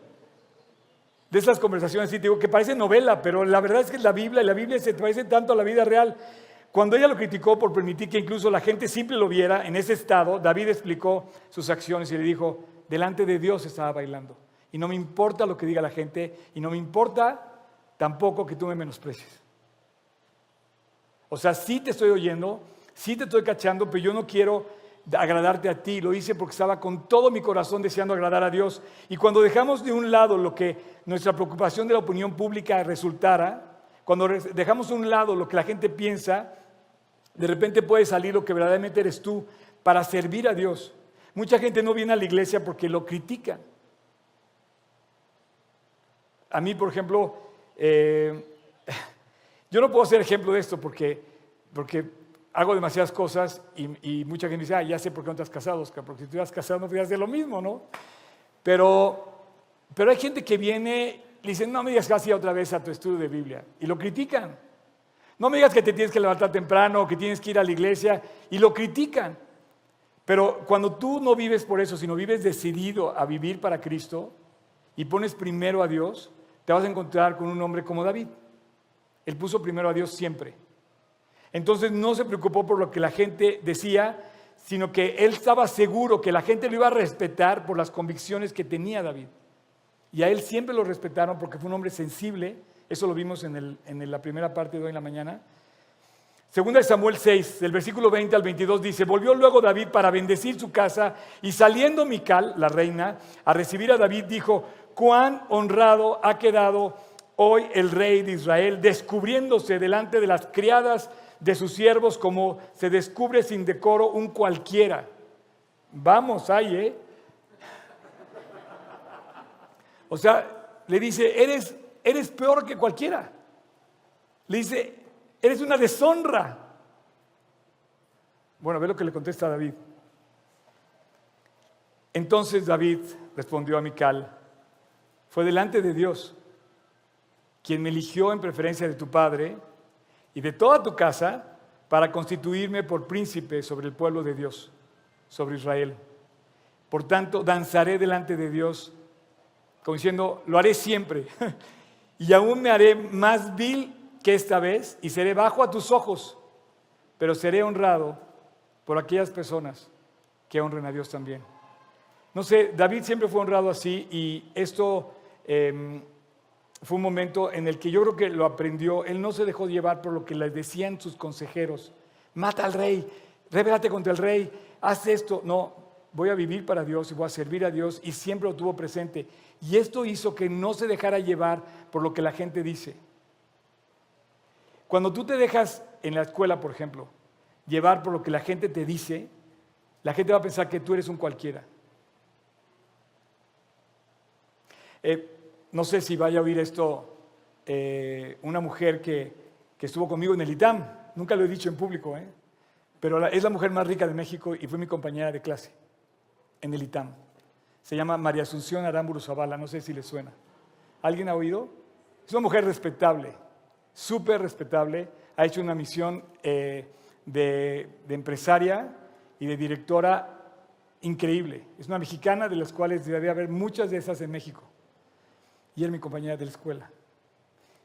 de esas conversaciones, y digo que parece novela, pero la verdad es que la Biblia, y la Biblia se parece tanto a la vida real. Cuando ella lo criticó por permitir que incluso la gente simple lo viera en ese estado, David explicó sus acciones y le dijo, delante de Dios estaba bailando. Y no me importa lo que diga la gente, y no me importa tampoco que tú me menosprecies. O sea, sí te estoy oyendo, sí te estoy cachando, pero yo no quiero agradarte a ti. Lo hice porque estaba con todo mi corazón deseando agradar a Dios. Y cuando dejamos de un lado lo que nuestra preocupación de la opinión pública resultara, cuando dejamos de un lado lo que la gente piensa, de repente puede salir lo que verdaderamente eres tú para servir a Dios. Mucha gente no viene a la iglesia porque lo critica. A mí, por ejemplo, eh, yo no puedo ser ejemplo de esto porque, porque hago demasiadas cosas y, mucha gente dice, ah, ya sé por qué no te has casado, porque si casado no hacer lo mismo, ¿no? Pero, pero hay gente que viene y dice, no me digas casi otra vez a tu estudio de Biblia. Y lo critican. No me digas que te tienes que levantar temprano, que tienes que ir a la iglesia. Y lo critican. Pero cuando tú no vives por eso, sino vives decidido a vivir para Cristo y pones primero a Dios, te vas a encontrar con un hombre como David. Él puso primero a Dios siempre. Entonces no se preocupó por lo que la gente decía, sino que él estaba seguro que la gente lo iba a respetar por las convicciones que tenía David. Y a él siempre lo respetaron porque fue un hombre sensible. Eso lo vimos en, la primera parte de hoy en la mañana. Segunda de Samuel 6, del versículo 20 al 22 dice, volvió luego David para bendecir su casa y saliendo Mical, la reina, a recibir a David, dijo, cuán honrado ha quedado hoy el rey de Israel, descubriéndose delante de las criadas de sus siervos como se descubre sin decoro un cualquiera. Vamos ahí, ¿eh? O sea, le dice, eres, eres peor que cualquiera. Le dice, eres una deshonra. Bueno, ve lo que le contesta David. Entonces David respondió a Mical, fue delante de Dios quien me eligió en preferencia de tu padre y de toda tu casa para constituirme por príncipe sobre el pueblo de Dios, sobre Israel. Por tanto, danzaré delante de Dios, como diciendo, lo haré siempre, y aún me haré más vil que esta vez, y seré bajo a tus ojos, pero seré honrado por aquellas personas que honren a Dios también. No sé, David siempre fue honrado así, y esto... Em, fue un momento en el que yo creo que lo aprendió. Él no se dejó llevar por lo que le decían sus consejeros. Mata al rey, revélate contra el rey, haz esto. No, voy a vivir para Dios y voy a servir a Dios y siempre lo tuvo presente. Y esto hizo que no se dejara llevar por lo que la gente dice. Cuando tú te dejas en la escuela, por ejemplo, llevar por lo que la gente te dice, la gente va a pensar que tú eres un cualquiera. Eh, no sé si vaya a oír esto eh, una mujer que, estuvo conmigo en el ITAM, nunca lo he dicho en público, ¿eh? pero es la mujer más rica de México y fue mi compañera de clase en el ITAM. Se llama María Asunción Aramburu Zavala, no sé si le suena. ¿Alguien ha oído? Es una mujer respetable, súper respetable, ha hecho una misión eh, de, de empresaria y de directora increíble. Es una mexicana de las cuales debe haber muchas de esas en México y era mi compañera de la escuela.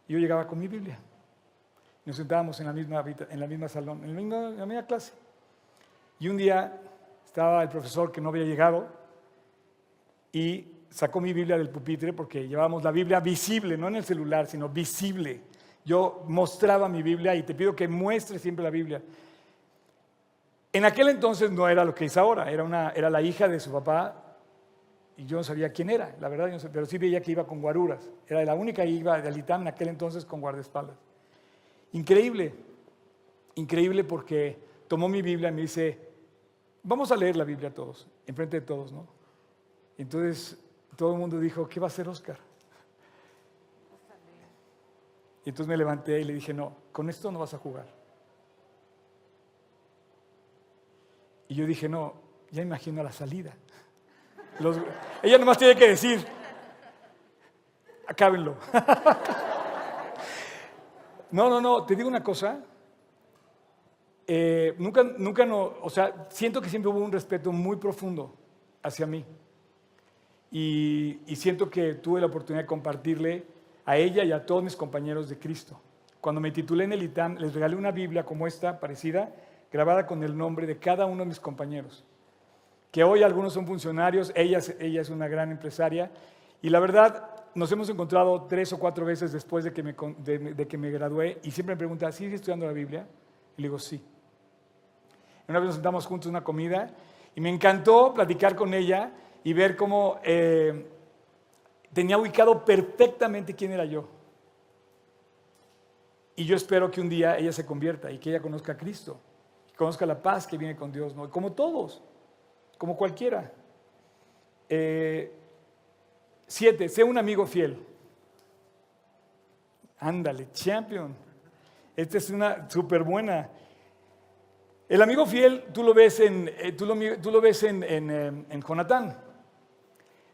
Yo llegaba con mi Biblia. Nos sentábamos en la misma, en la misma salón, en la misma, clase. Y un día estaba el profesor que no había llegado y sacó mi Biblia del pupitre porque llevábamos la Biblia visible, no en el celular, sino visible. Yo mostraba mi Biblia y te pido que muestres siempre la Biblia. En aquel entonces no era lo que es ahora, era, una, era la hija de su papá y yo no sabía quién era, la verdad, pero sí veía que iba con guaruras. Era la única que iba de Alitam en aquel entonces con guardaespaldas. Increíble, increíble porque tomó mi Biblia y me dice, vamos a leer la Biblia todos, enfrente de todos, ¿no? Entonces todo el mundo dijo, ¿qué va a hacer Oscar? Y entonces me levanté y le dije, no, con esto no vas a jugar. Y yo dije, no, ya imagino la salida ella nomás tiene que decir, acábenlo. no, no, no, te digo una cosa. Eh, nunca, nunca no, o sea, siento que siempre hubo un respeto muy profundo hacia mí. Y, y, siento que tuve la oportunidad de compartirle a ella y a todos mis compañeros de Cristo. Cuando me titulé en el ITAM, les regalé una Biblia como esta, parecida, grabada con el nombre de cada uno de mis compañeros que hoy algunos son funcionarios, ella, ella es una gran empresaria, y la verdad nos hemos encontrado tres o cuatro veces después de que me, de, que me gradué, y siempre me pregunta, ¿sigues estudiando la Biblia? Y le digo, sí. Una vez nos sentamos juntos a una comida, y me encantó platicar con ella y ver cómo eh, tenía ubicado perfectamente quién era yo. Y yo espero que un día ella se convierta y que ella conozca a Cristo, que conozca la paz que viene con Dios, ¿no? como todos como cualquiera. Eh, siete, sé un amigo fiel. Ándale, champion. Esta es una súper buena. El amigo fiel, tú lo ves en, eh, tú lo, ves en, en, eh, en Jonatán.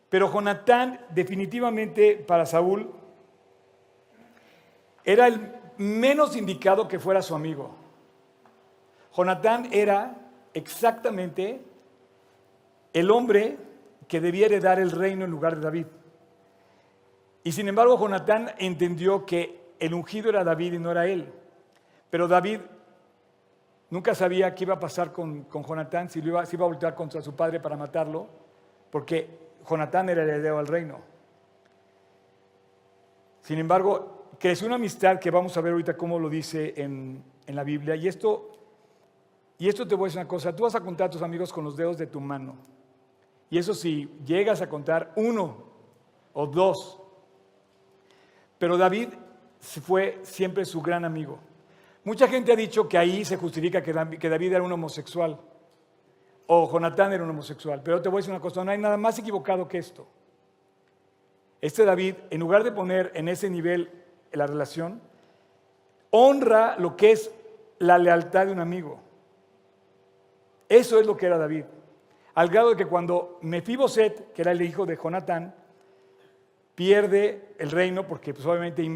Pero Jonatán definitivamente para Saúl era el menos indicado que fuera su amigo. Jonatán era exactamente el hombre que debía heredar el reino en lugar de David. Y sin embargo, Jonatán entendió que el ungido era David y no era él. Pero David nunca sabía qué iba a pasar con, con Jonatán, si, iba, si iba a voltear contra su padre para matarlo, porque Jonatán era el heredero del reino. Sin embargo, creció una amistad que vamos a ver ahorita cómo lo dice en, en la Biblia. Y esto, y esto te voy a decir una cosa, tú vas a contar a tus amigos con los dedos de tu mano. Y eso si llegas a contar uno o dos. Pero David fue siempre su gran amigo. Mucha gente ha dicho que ahí se justifica que David era un homosexual o Jonatán era un homosexual. Pero te voy a decir una cosa, no hay nada más equivocado que esto. Este David, en lugar de poner en ese nivel la relación, honra lo que es la lealtad de un amigo. Eso es lo que era David. Al grado de que cuando Mefiboset, que era el hijo de Jonatán, pierde el reino porque pues, obviamente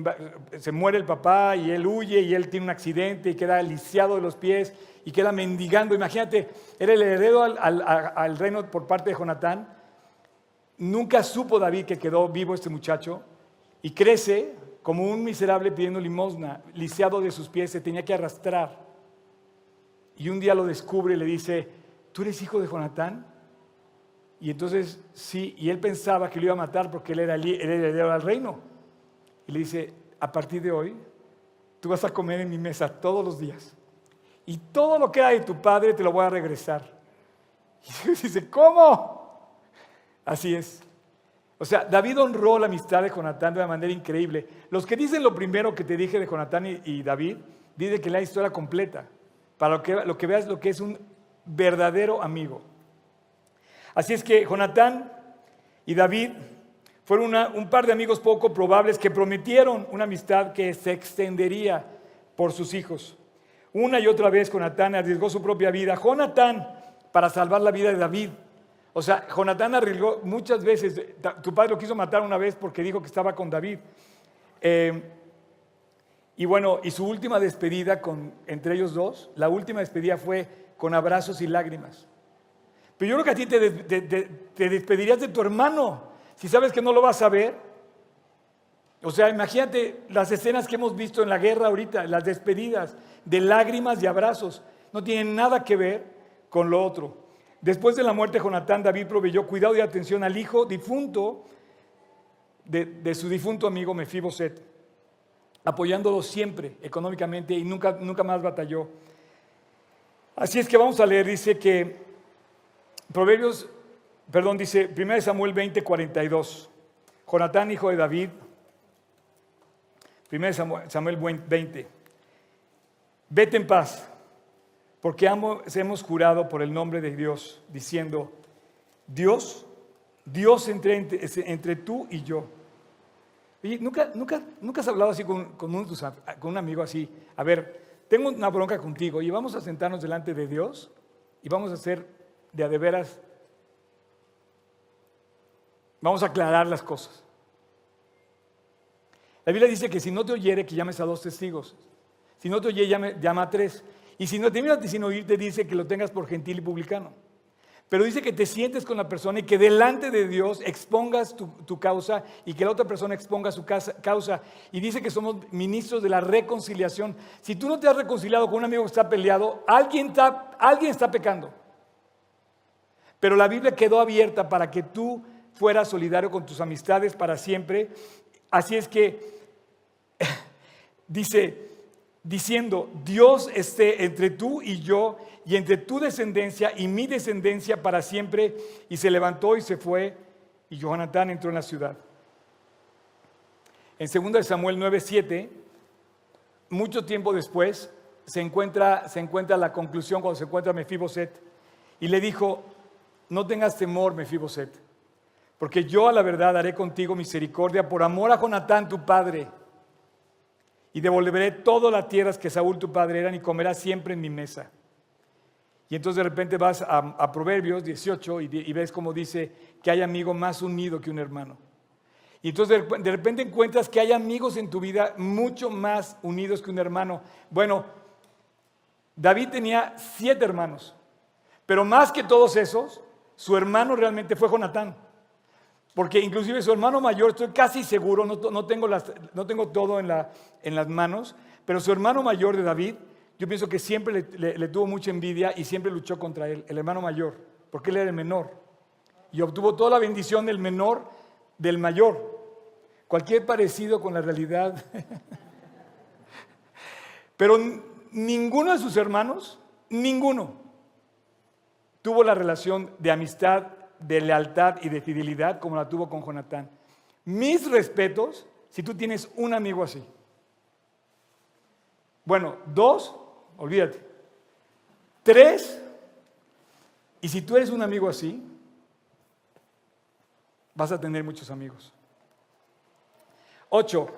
se muere el papá y él huye y él tiene un accidente y queda lisiado de los pies y queda mendigando. Imagínate, era el heredero al, reino por parte de Jonatán. Nunca supo David que quedó vivo este muchacho y crece como un miserable pidiendo limosna, lisiado de sus pies, se tenía que arrastrar. Y un día lo descubre y le dice, ¿tú eres hijo de Jonatán? Y entonces, sí, y él pensaba que lo iba a matar porque él era el heredero del reino. Y le dice, a partir de hoy, tú vas a comer en mi mesa todos los días. Y todo lo que era de tu padre te lo voy a regresar. Y dice, ¿cómo? Así es. O sea, David honró la amistad de Jonatán de una manera increíble. Los que dicen lo primero que te dije de Jonatán y, David, dicen que la historia completa, para lo que, lo que veas lo que es un verdadero amigo. Así es que Jonatán y David fueron un par de amigos poco probables que prometieron una amistad que se extendería por sus hijos. Una y otra vez Jonatán arriesgó su propia vida. Jonatán para salvar la vida de David. O sea, Jonatán arriesgó muchas veces. Tu padre lo quiso matar una vez porque dijo que estaba con David. Eh, y bueno, y su última despedida con, entre ellos dos, la última despedida fue con abrazos y lágrimas. Pero yo creo que a ti te, despedirías de tu hermano si sabes que no lo vas a ver. O sea, imagínate las escenas que hemos visto en la guerra ahorita, las despedidas de lágrimas y abrazos. No tienen nada que ver con lo otro. Después de la muerte de Jonatán, David proveyó cuidado y atención al hijo difunto de, su difunto amigo Mefiboset, apoyándolo siempre económicamente y nunca, nunca más batalló. Así es que vamos a leer, dice que Proverbios, perdón, dice 1 Samuel 20, 42. Jonatán, hijo de David. 1 Samuel 20. Vete en paz, porque hemos jurado por el nombre de Dios, diciendo, Dios, Dios entre, entre, tú y yo. Oye, ¿nunca, nunca, nunca has hablado así con, con un amigo así? A ver, tengo una bronca contigo y vamos a sentarnos delante de Dios y vamos a hacer de a de veras, vamos a aclarar las cosas. La Biblia dice que si no te oyere, que llames a dos testigos. Si no te oye, llama a tres. Y si no te mira sin oír, te dice que lo tengas por gentil y publicano. Pero dice que te sientes con la persona y que delante de Dios expongas tu, causa y que la otra persona exponga su causa. Y dice que somos ministros de la reconciliación. Si tú no te has reconciliado con un amigo que está peleado, alguien está, alguien está pecando. Pero la Biblia quedó abierta para que tú fueras solidario con tus amistades para siempre. Así es que dice, diciendo, Dios esté entre tú y yo y entre tu descendencia y mi descendencia para siempre. Y se levantó y se fue y Jonatán entró en la ciudad. En 2 Samuel 9:7, mucho tiempo después, se encuentra, se encuentra la conclusión cuando se encuentra Mefiboset y le dijo, no tengas temor, Mefiboset, porque yo a la verdad haré contigo misericordia por amor a Jonatán tu padre, y devolveré todas las tierras que Saúl tu padre eran y comerás siempre en mi mesa. Y entonces de repente vas a, Proverbios 18 y, ves como dice que hay amigo más unido que un hermano. Y entonces de repente encuentras que hay amigos en tu vida mucho más unidos que un hermano. Bueno, David tenía siete hermanos, pero más que todos esos, su hermano realmente fue Jonatán. Porque inclusive su hermano mayor, estoy casi seguro, no, tengo, las, no tengo, todo en, la, en, las manos, pero su hermano mayor de David, yo pienso que siempre le, tuvo mucha envidia y siempre luchó contra él, el hermano mayor, porque él era el menor. Y obtuvo toda la bendición del menor del mayor. Cualquier parecido con la realidad. pero ninguno de sus hermanos, ninguno, tuvo la relación de amistad de lealtad y de fidelidad como la tuvo con Jonatán. Mis respetos si tú tienes un amigo así. Bueno, dos, olvídate. Tres, y si tú eres un amigo así, vas a tener muchos amigos. Ocho,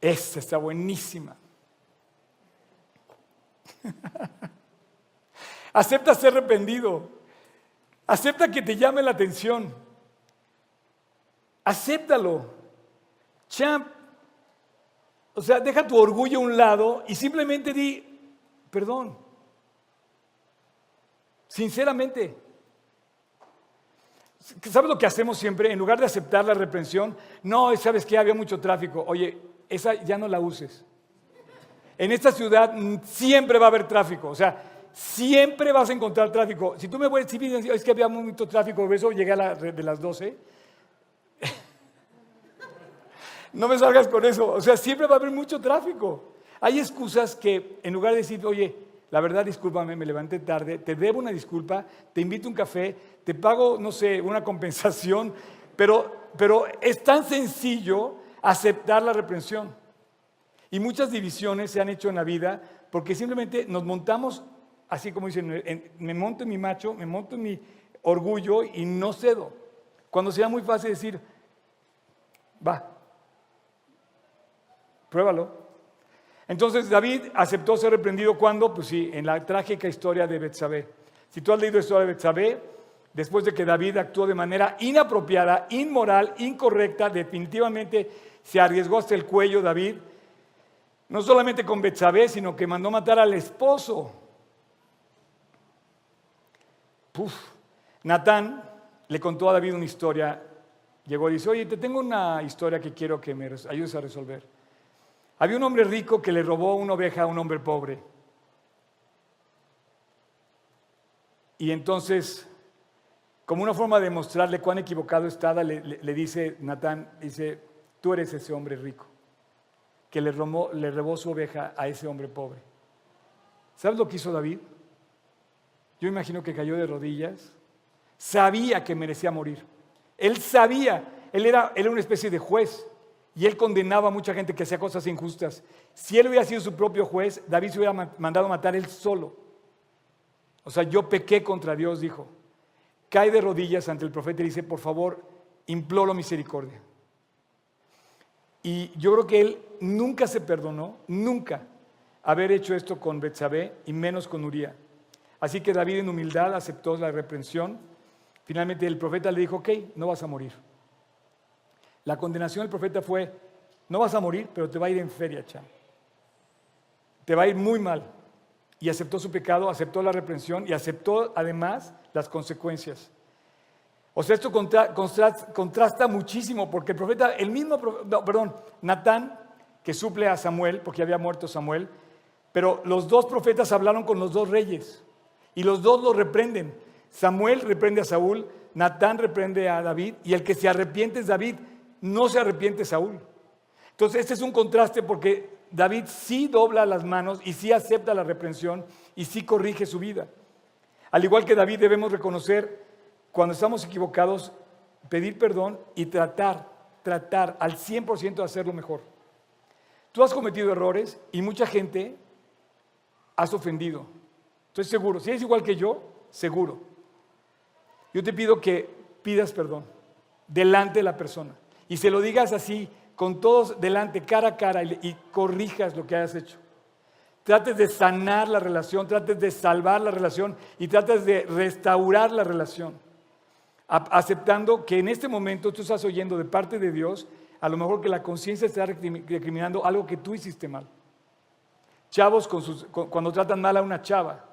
esta está buenísima. Acepta ser arrepentido. Acepta que te llame la atención. Acéptalo. Champ. O sea, deja tu orgullo a un lado y simplemente di, perdón. Sinceramente. ¿Sabes lo que hacemos siempre? En lugar de aceptar la reprensión, no, sabes que había mucho tráfico. Oye, esa ya no la uses. En esta ciudad siempre va a haber tráfico. O sea, siempre vas a encontrar tráfico. Si tú me vuelves, si es que había mucho tráfico, por eso llegué a la, de las 12. no me salgas con eso. O sea, siempre va a haber mucho tráfico. Hay excusas que en lugar de decir, oye, la verdad, discúlpame, me levanté tarde, te debo una disculpa, te invito a un café, te pago, no sé, una compensación, pero, pero es tan sencillo aceptar la reprensión. Y muchas divisiones se han hecho en la vida porque simplemente nos montamos así como dicen, me monto en mi macho, me monto en mi orgullo y no cedo. Cuando sea muy fácil decir, va, pruébalo. Entonces David aceptó ser reprendido cuando, pues sí, en la trágica historia de Betsabé. Si tú has leído la historia de Betsabé, después de que David actuó de manera inapropiada, inmoral, incorrecta, definitivamente se arriesgó hasta el cuello David, no solamente con Betsabé, sino que mandó matar al esposo Natán le contó a David una historia. Llegó y dice, oye, te tengo una historia que quiero que me ayudes a resolver. Había un hombre rico que le robó una oveja a un hombre pobre. Y entonces, como una forma de mostrarle cuán equivocado estaba, le, dice Natán, dice, tú eres ese hombre rico, que le robó, su oveja a ese hombre pobre. ¿Sabes lo que hizo David? Yo imagino que cayó de rodillas. Sabía que merecía morir. Él sabía, él era, una especie de juez y él condenaba a mucha gente que hacía cosas injustas. Si él hubiera sido su propio juez, David se hubiera mandado matar él solo. O sea, yo pequé contra Dios, dijo. Cae de rodillas ante el profeta y dice, por favor, imploro misericordia. Y yo creo que él nunca se perdonó, nunca, haber hecho esto con Betsabé y menos con Uría. Así que David en humildad aceptó la reprensión. Finalmente el profeta le dijo, ok, no vas a morir. La condenación del profeta fue, no vas a morir, pero te va a ir en feria, chan. Te va a ir muy mal. Y aceptó su pecado, aceptó la reprensión y aceptó además las consecuencias. O sea, esto contrasta, muchísimo porque el profeta, el mismo, perdón, Natán, que suple a Samuel, porque había muerto Samuel, pero los dos profetas hablaron con los dos reyes. Y los dos lo reprenden. Samuel reprende a Saúl, Natán reprende a David y el que se arrepiente es David, no se arrepiente Saúl. Entonces este es un contraste porque David sí dobla las manos y sí acepta la reprensión y sí corrige su vida. Al igual que David debemos reconocer cuando estamos equivocados, pedir perdón y tratar, tratar al 100% de hacerlo mejor. Tú has cometido errores y mucha gente has ofendido. Estoy seguro. Si eres igual que yo, seguro. Yo te pido que pidas perdón delante de la persona y se lo digas así, con todos delante, cara a cara, y, corrijas lo que hayas hecho. trates de sanar la relación, trates de salvar la relación y trates de restaurar la relación, aceptando que en este momento tú estás oyendo de parte de Dios, a lo mejor que la conciencia está recriminando algo que tú hiciste mal. Chavos cuando tratan mal a una chava,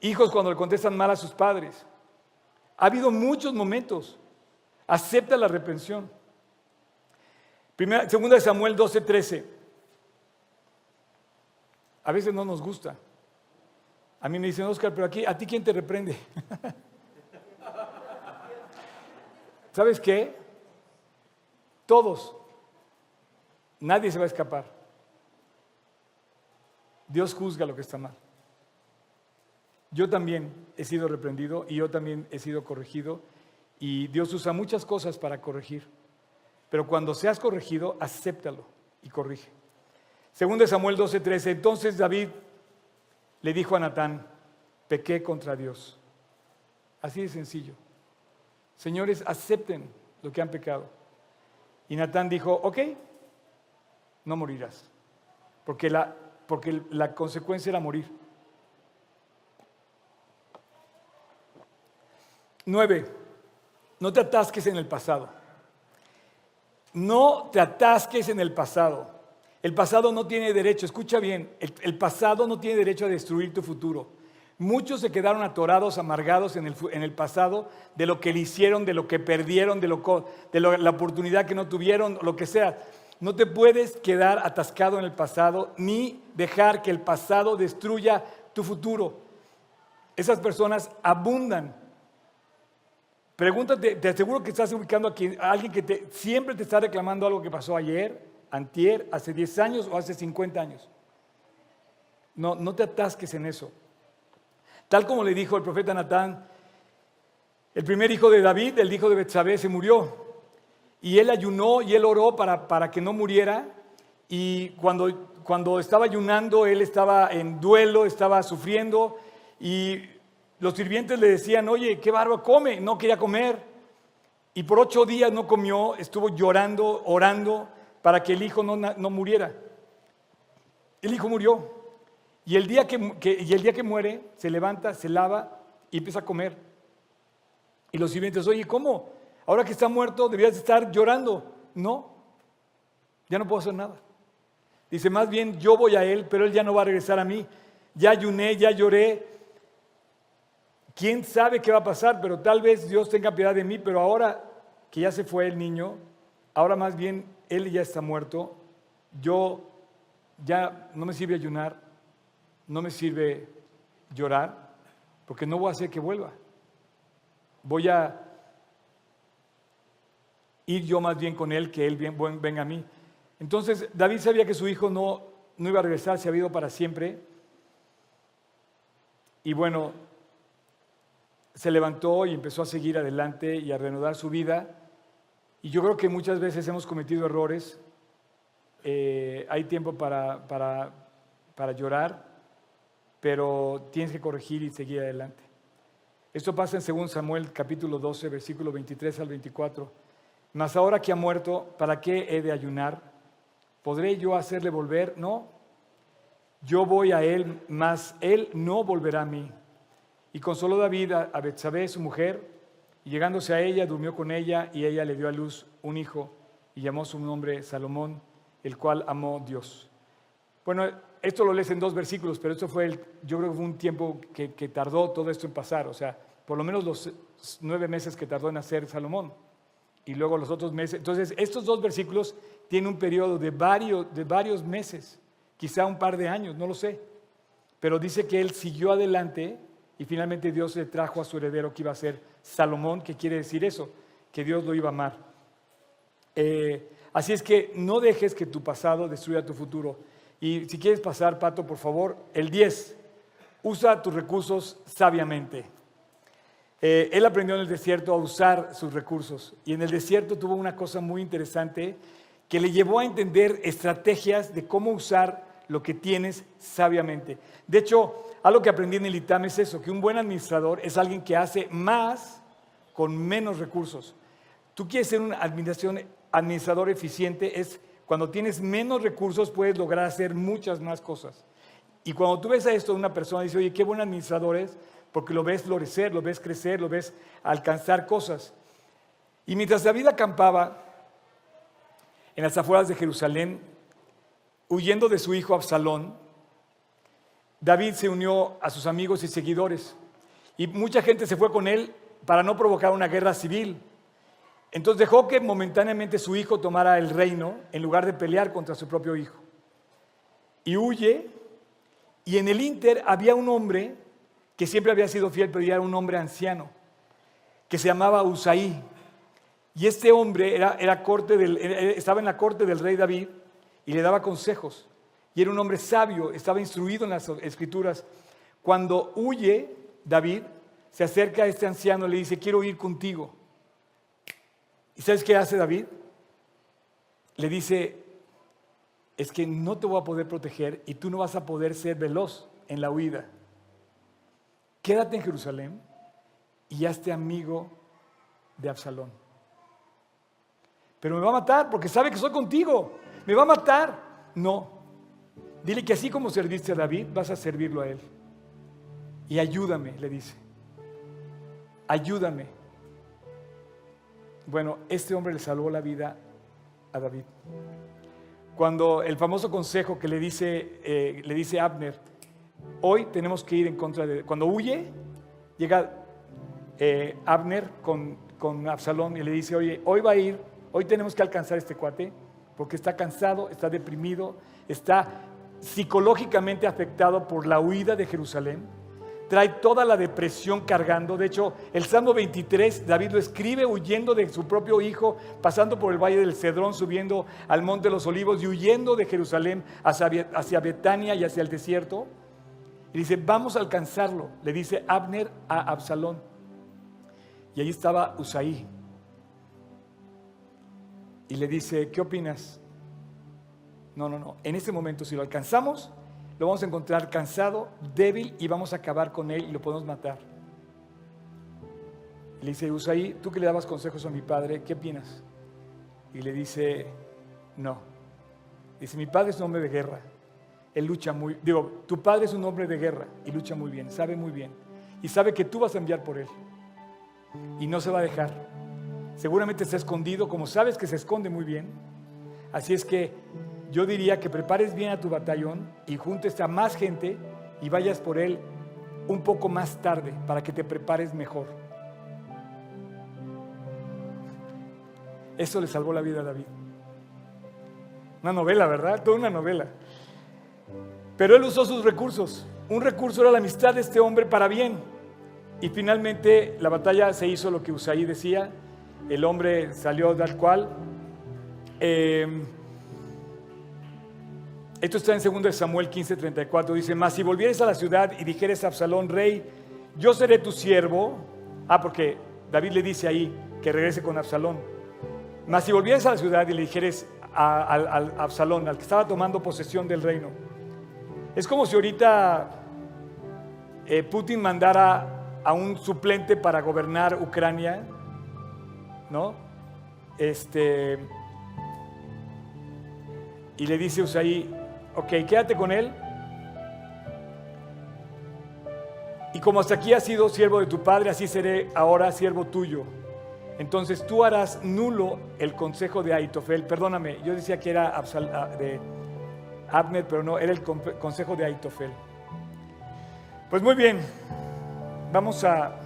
hijos cuando le contestan mal a sus padres. Ha habido muchos momentos. Acepta la reprensión. Primera, segunda de Samuel 12, 13. A veces no nos gusta. A mí me dicen, Oscar, pero aquí, ¿a ti quién te reprende? ¿Sabes qué? Todos. Nadie se va a escapar. Dios juzga lo que está mal. Yo también he sido reprendido y yo también he sido corregido y Dios usa muchas cosas para corregir. Pero cuando seas corregido, acéptalo y corrige. Según de Samuel 12:13, entonces David le dijo a Natán, pequé contra Dios. Así de sencillo. Señores, acepten lo que han pecado. Y Natán dijo, ok, no morirás, porque la, porque la consecuencia era morir. Nueve, no te atasques en el pasado. No te atasques en el pasado. El pasado no tiene derecho, escucha bien, el, pasado no tiene derecho a destruir tu futuro. Muchos se quedaron atorados, amargados en el, pasado de lo que le hicieron, de lo que perdieron, de, la oportunidad que no tuvieron, lo que sea. No te puedes quedar atascado en el pasado ni dejar que el pasado destruya tu futuro. Esas personas abundan. Pregúntate, te aseguro que estás ubicando aquí a alguien que siempre te está reclamando algo que pasó ayer, antier, hace 10 años o hace 50 años. No, no te atasques en eso. Tal como le dijo el profeta Natán, el primer hijo de David, el hijo de Betsabé, se murió. Y él ayunó y él oró para, para que no muriera. Y cuando, cuando estaba ayunando, él estaba en duelo, estaba sufriendo. Y los sirvientes le decían, oye, qué barba come. No quería comer. Y por ocho días no comió, estuvo llorando, orando para que el hijo no, muriera. El hijo murió. Y el, día que, y el día que muere, se levanta, se lava y empieza a comer. Y los sirvientes, oye, ¿cómo? Ahora que está muerto, debías estar llorando. No, ya no puedo hacer nada. Dice, más bien yo voy a él, pero él ya no va a regresar a mí. Ya ayuné, ya lloré. ¿Quién sabe qué va a pasar? Pero tal vez Dios tenga piedad de mí, pero ahora que ya se fue el niño, ahora más bien él ya está muerto, yo ya no me sirve ayunar, no me sirve llorar, porque no voy a hacer que vuelva. Voy a ir yo más bien con él que él venga a mí. Entonces David sabía que su hijo no, no iba a regresar, se había ido para siempre. Y bueno, se levantó y empezó a seguir adelante y a reanudar su vida. Y yo creo que muchas veces hemos cometido errores. Eh, hay tiempo para, para, para llorar, pero tienes que corregir y seguir adelante. Esto pasa en 2 Samuel capítulo 12, versículo 23 al 24. Mas ahora que ha muerto, ¿para qué he de ayunar? ¿Podré yo hacerle volver? No. Yo voy a él, mas él no volverá a mí. Y consoló David a Betsabé, su mujer, y llegándose a ella, durmió con ella y ella le dio a luz un hijo y llamó su nombre Salomón, el cual amó Dios. Bueno, esto lo lees en dos versículos, pero esto fue, el, yo creo que fue un tiempo que, tardó todo esto en pasar, o sea, por lo menos los nueve meses que tardó en nacer Salomón y luego los otros meses. Entonces, estos dos versículos tienen un periodo de varios, de varios meses, quizá un par de años, no lo sé, pero dice que él siguió adelante y finalmente Dios le trajo a su heredero que iba a ser Salomón, que quiere decir eso, que Dios lo iba a amar. Eh, así es que no dejes que tu pasado destruya tu futuro. Y si quieres pasar, Pato, por favor, el 10, usa tus recursos sabiamente. Eh, él aprendió en el desierto a usar sus recursos y en el desierto tuvo una cosa muy interesante que le llevó a entender estrategias de cómo usar lo que tienes sabiamente. De hecho, algo que aprendí en el ITAM es eso, que un buen administrador es alguien que hace más con menos recursos. Tú quieres ser un administrador eficiente, es cuando tienes menos recursos puedes lograr hacer muchas más cosas. Y cuando tú ves a esto, una persona dice, oye, qué buen administrador es, porque lo ves florecer, lo ves crecer, lo ves alcanzar cosas. Y mientras David acampaba en las afueras de Jerusalén, huyendo de su hijo Absalón, David se unió a sus amigos y seguidores. Y mucha gente se fue con él para no provocar una guerra civil. Entonces dejó que momentáneamente su hijo tomara el reino en lugar de pelear contra su propio hijo. Y huye, y en el Inter había un hombre que siempre había sido fiel, pero ya era un hombre anciano, que se llamaba Usaí. Y este hombre era, estaba en la corte del rey David y le daba consejos. Y era un hombre sabio, estaba instruido en las escrituras. Cuando huye David, se acerca a este anciano y le dice, quiero ir contigo. ¿Y sabes qué hace David? Le dice, es que no te voy a poder proteger y tú no vas a poder ser veloz en la huida. Quédate en Jerusalén y hazte amigo de Absalón. Pero me va a matar porque sabe que soy contigo. Me va a matar. No. Dile que así como serviste a David, vas a servirlo a él. Y ayúdame, le dice. Ayúdame bueno, este hombre le salvó la vida a David. Cuando el famoso consejo que le dice, eh, le dice Abner, hoy tenemos que ir en contra de... Cuando huye, llega eh, Abner con, con Absalón y le dice, oye, hoy va a ir, hoy tenemos que alcanzar este cuate, porque está cansado, está deprimido, está psicológicamente afectado por la huida de Jerusalén trae toda la depresión cargando. De hecho, el Salmo 23, David lo escribe huyendo de su propio hijo, pasando por el valle del Cedrón, subiendo al monte de los olivos y huyendo de Jerusalén hacia, Betania y hacia el desierto. Y dice, vamos a alcanzarlo, le dice Abner a Absalón. Y ahí estaba Usaí. Y le dice, ¿qué opinas? No, no, no. En ese momento, si lo alcanzamos, lo vamos a encontrar cansado, débil y vamos a acabar con él y lo podemos matar. le dice Usaí, tú que le dabas consejos a mi padre, ¿qué opinas? Y le dice, no. Dice, mi padre es un hombre de guerra. Él lucha muy, digo, tu padre es un hombre de guerra y lucha muy bien, sabe muy bien. Y sabe que tú vas a enviar por él. Y no se va a dejar. Seguramente está escondido, como sabes que se esconde muy bien. Así es que yo diría que prepares bien a tu batallón y juntes a más gente y vayas por él un poco más tarde para que te prepares mejor. Eso le salvó la vida a David. Una novela, ¿verdad? Toda una novela. Pero él usó sus recursos. Un recurso era la amistad de este hombre para bien. Y finalmente la batalla se hizo lo que Usaí decía. El hombre salió tal cual. Eh, esto está en 2 Samuel 15:34. Dice, mas si volvieres a la ciudad y dijeres a Absalón, rey, yo seré tu siervo. Ah, porque David le dice ahí que regrese con Absalón. Mas si volvieres a la ciudad y le dijeres a, Absalón, al que estaba tomando posesión del reino, es como si ahorita eh, Putin mandara a un suplente para gobernar Ucrania, ¿no? Este, y le dice Usaí, Ok, quédate con él. Y como hasta aquí has sido siervo de tu padre, así seré ahora siervo tuyo. Entonces tú harás nulo el consejo de Aitofel. Perdóname, yo decía que era ah, de Abner, pero no, era el consejo de Aitofel. Pues muy bien, vamos a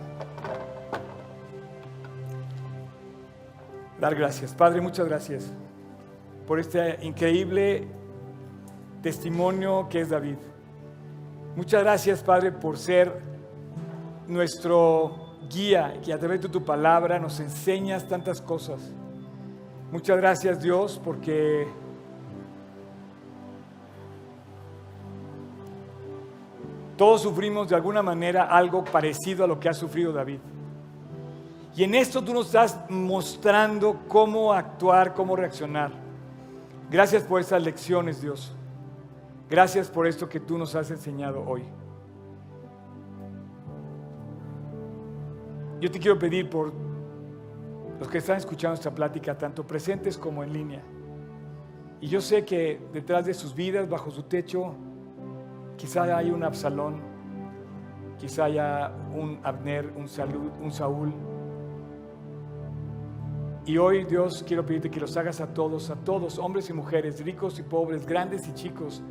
dar gracias. Padre, muchas gracias por este increíble testimonio que es David. Muchas gracias, Padre, por ser nuestro guía, que a través de tu palabra nos enseñas tantas cosas. Muchas gracias, Dios, porque todos sufrimos de alguna manera algo parecido a lo que ha sufrido David. Y en esto tú nos estás mostrando cómo actuar, cómo reaccionar. Gracias por esas lecciones, Dios. Gracias por esto que tú nos has enseñado hoy. Yo te quiero pedir por los que están escuchando esta plática, tanto presentes como en línea. Y yo sé que detrás de sus vidas, bajo su techo, Quizá hay un Absalón, quizá haya un Abner, un, un Saúl. Y hoy Dios quiero pedirte que los hagas a todos, a todos, hombres y mujeres, ricos y pobres, grandes y chicos,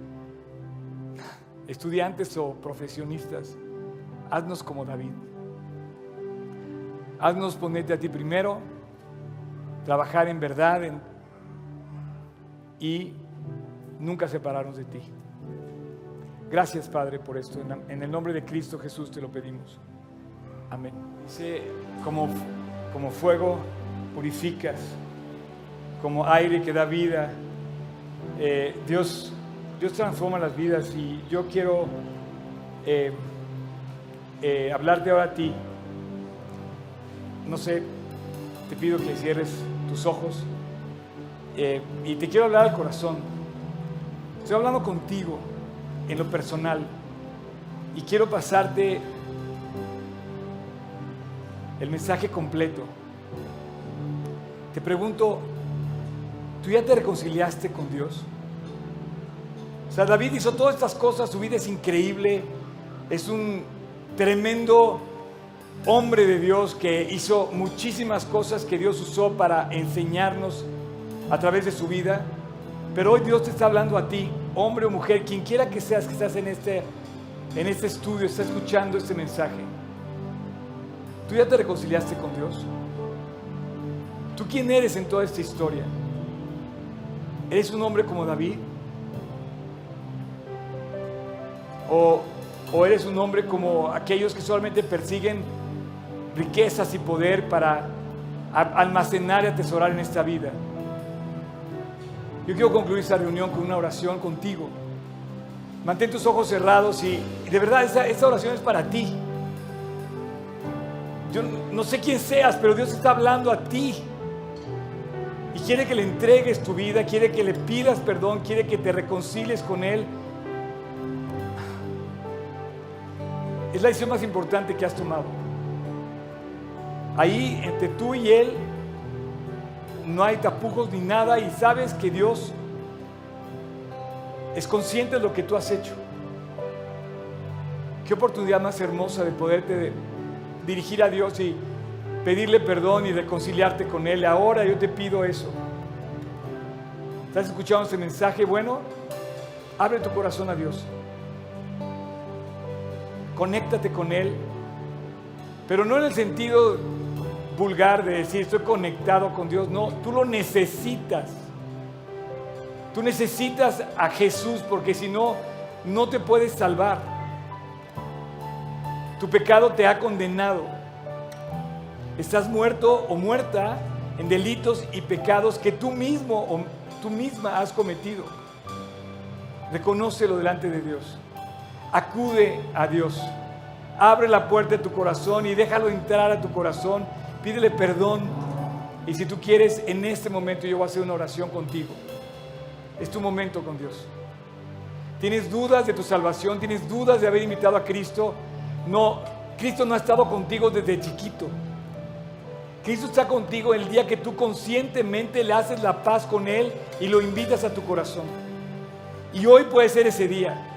estudiantes o profesionistas. Haznos como David. Haznos ponerte a ti primero, trabajar en verdad y nunca separarnos de ti. Gracias, Padre, por esto. En el nombre de Cristo Jesús te lo pedimos. Amén. Dice, como, como fuego purificas, como aire que da vida. Eh, Dios, Dios transforma las vidas y yo quiero eh, eh, hablarte ahora a ti no sé, te pido que cierres tus ojos eh, y te quiero hablar al corazón. Estoy hablando contigo en lo personal y quiero pasarte el mensaje completo. Te pregunto, ¿tú ya te reconciliaste con Dios? O sea, David hizo todas estas cosas, su vida es increíble, es un tremendo hombre de Dios que hizo muchísimas cosas que Dios usó para enseñarnos a través de su vida. Pero hoy Dios te está hablando a ti, hombre o mujer, quien quiera que seas que estás en este, en este estudio, está escuchando este mensaje. ¿Tú ya te reconciliaste con Dios? ¿Tú quién eres en toda esta historia? ¿Eres un hombre como David? ¿O, o eres un hombre como aquellos que solamente persiguen riquezas y poder para almacenar y atesorar en esta vida. Yo quiero concluir esta reunión con una oración contigo. Mantén tus ojos cerrados y, de verdad esta, oración es para ti. Yo no sé quién seas, pero Dios está hablando a ti. Y quiere que le entregues tu vida, quiere que le pidas perdón, quiere que te reconcilies con Él. Es la decisión más importante que has tomado. Ahí entre tú y Él no hay tapujos ni nada y sabes que Dios es consciente de lo que tú has hecho. Qué oportunidad más hermosa de poderte dirigir a Dios y pedirle perdón y reconciliarte con Él. Ahora yo te pido eso. ¿Estás escuchando este mensaje? Bueno, abre tu corazón a Dios. Conéctate con Él. Pero no en el sentido vulgar de decir estoy conectado con Dios. No, tú lo necesitas. Tú necesitas a Jesús porque si no, no te puedes salvar. Tu pecado te ha condenado. Estás muerto o muerta en delitos y pecados que tú mismo o tú misma has cometido. Reconócelo delante de Dios. Acude a Dios. Abre la puerta de tu corazón y déjalo entrar a tu corazón pídele perdón. Y si tú quieres, en este momento yo voy a hacer una oración contigo. Es tu momento con Dios. ¿Tienes dudas de tu salvación? ¿Tienes dudas de haber invitado a Cristo? No, Cristo no ha estado contigo desde chiquito. Cristo está contigo el día que tú conscientemente le haces la paz con Él y lo invitas a tu corazón. Y hoy puede ser ese día.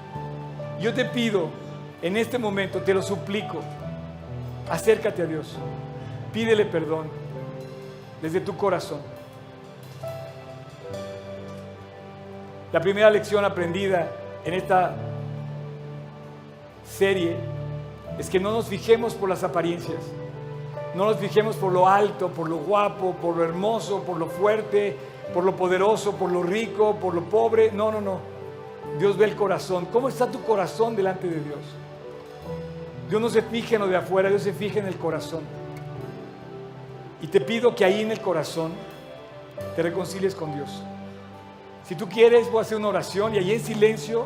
Yo te pido, en este momento, te lo suplico, acércate a Dios. Pídele perdón desde tu corazón. La primera lección aprendida en esta serie es que no nos fijemos por las apariencias, no nos fijemos por lo alto, por lo guapo, por lo hermoso, por lo fuerte, por lo poderoso, por lo rico, por lo pobre. No, no, no. Dios ve el corazón. ¿Cómo está tu corazón delante de Dios? Dios no se fija en lo de afuera, Dios se fija en el corazón. Y te pido que ahí en el corazón te reconcilies con Dios. Si tú quieres, voy a hacer una oración y ahí en silencio,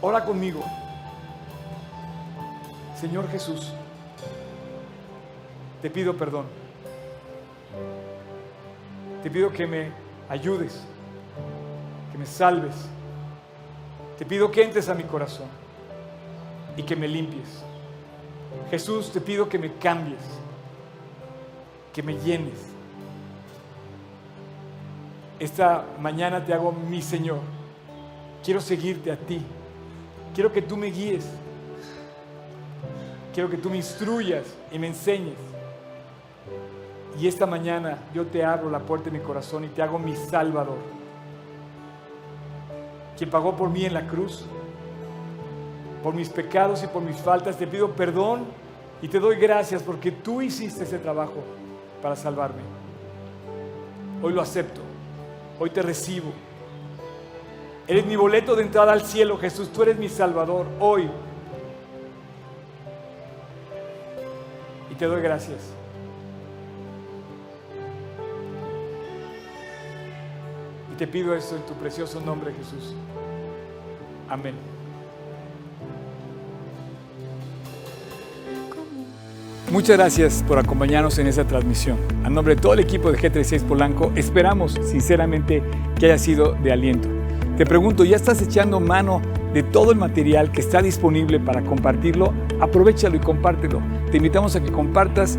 ora conmigo. Señor Jesús, te pido perdón. Te pido que me ayudes, que me salves. Te pido que entres a mi corazón y que me limpies. Jesús, te pido que me cambies que me llenes. Esta mañana te hago mi Señor. Quiero seguirte a ti. Quiero que tú me guíes. Quiero que tú me instruyas y me enseñes. Y esta mañana yo te abro la puerta de mi corazón y te hago mi Salvador. Quien pagó por mí en la cruz, por mis pecados y por mis faltas, te pido perdón y te doy gracias porque tú hiciste ese trabajo para salvarme. Hoy lo acepto, hoy te recibo. Eres mi boleto de entrada al cielo, Jesús, tú eres mi Salvador hoy. Y te doy gracias. Te pido esto en tu precioso nombre, Jesús. Amén. Muchas gracias por acompañarnos en esta transmisión. A nombre de todo el equipo de G36 Polanco, esperamos sinceramente que haya sido de aliento. Te pregunto, ¿ya estás echando mano de todo el material que está disponible para compartirlo? Aprovechalo y compártelo. Te invitamos a que compartas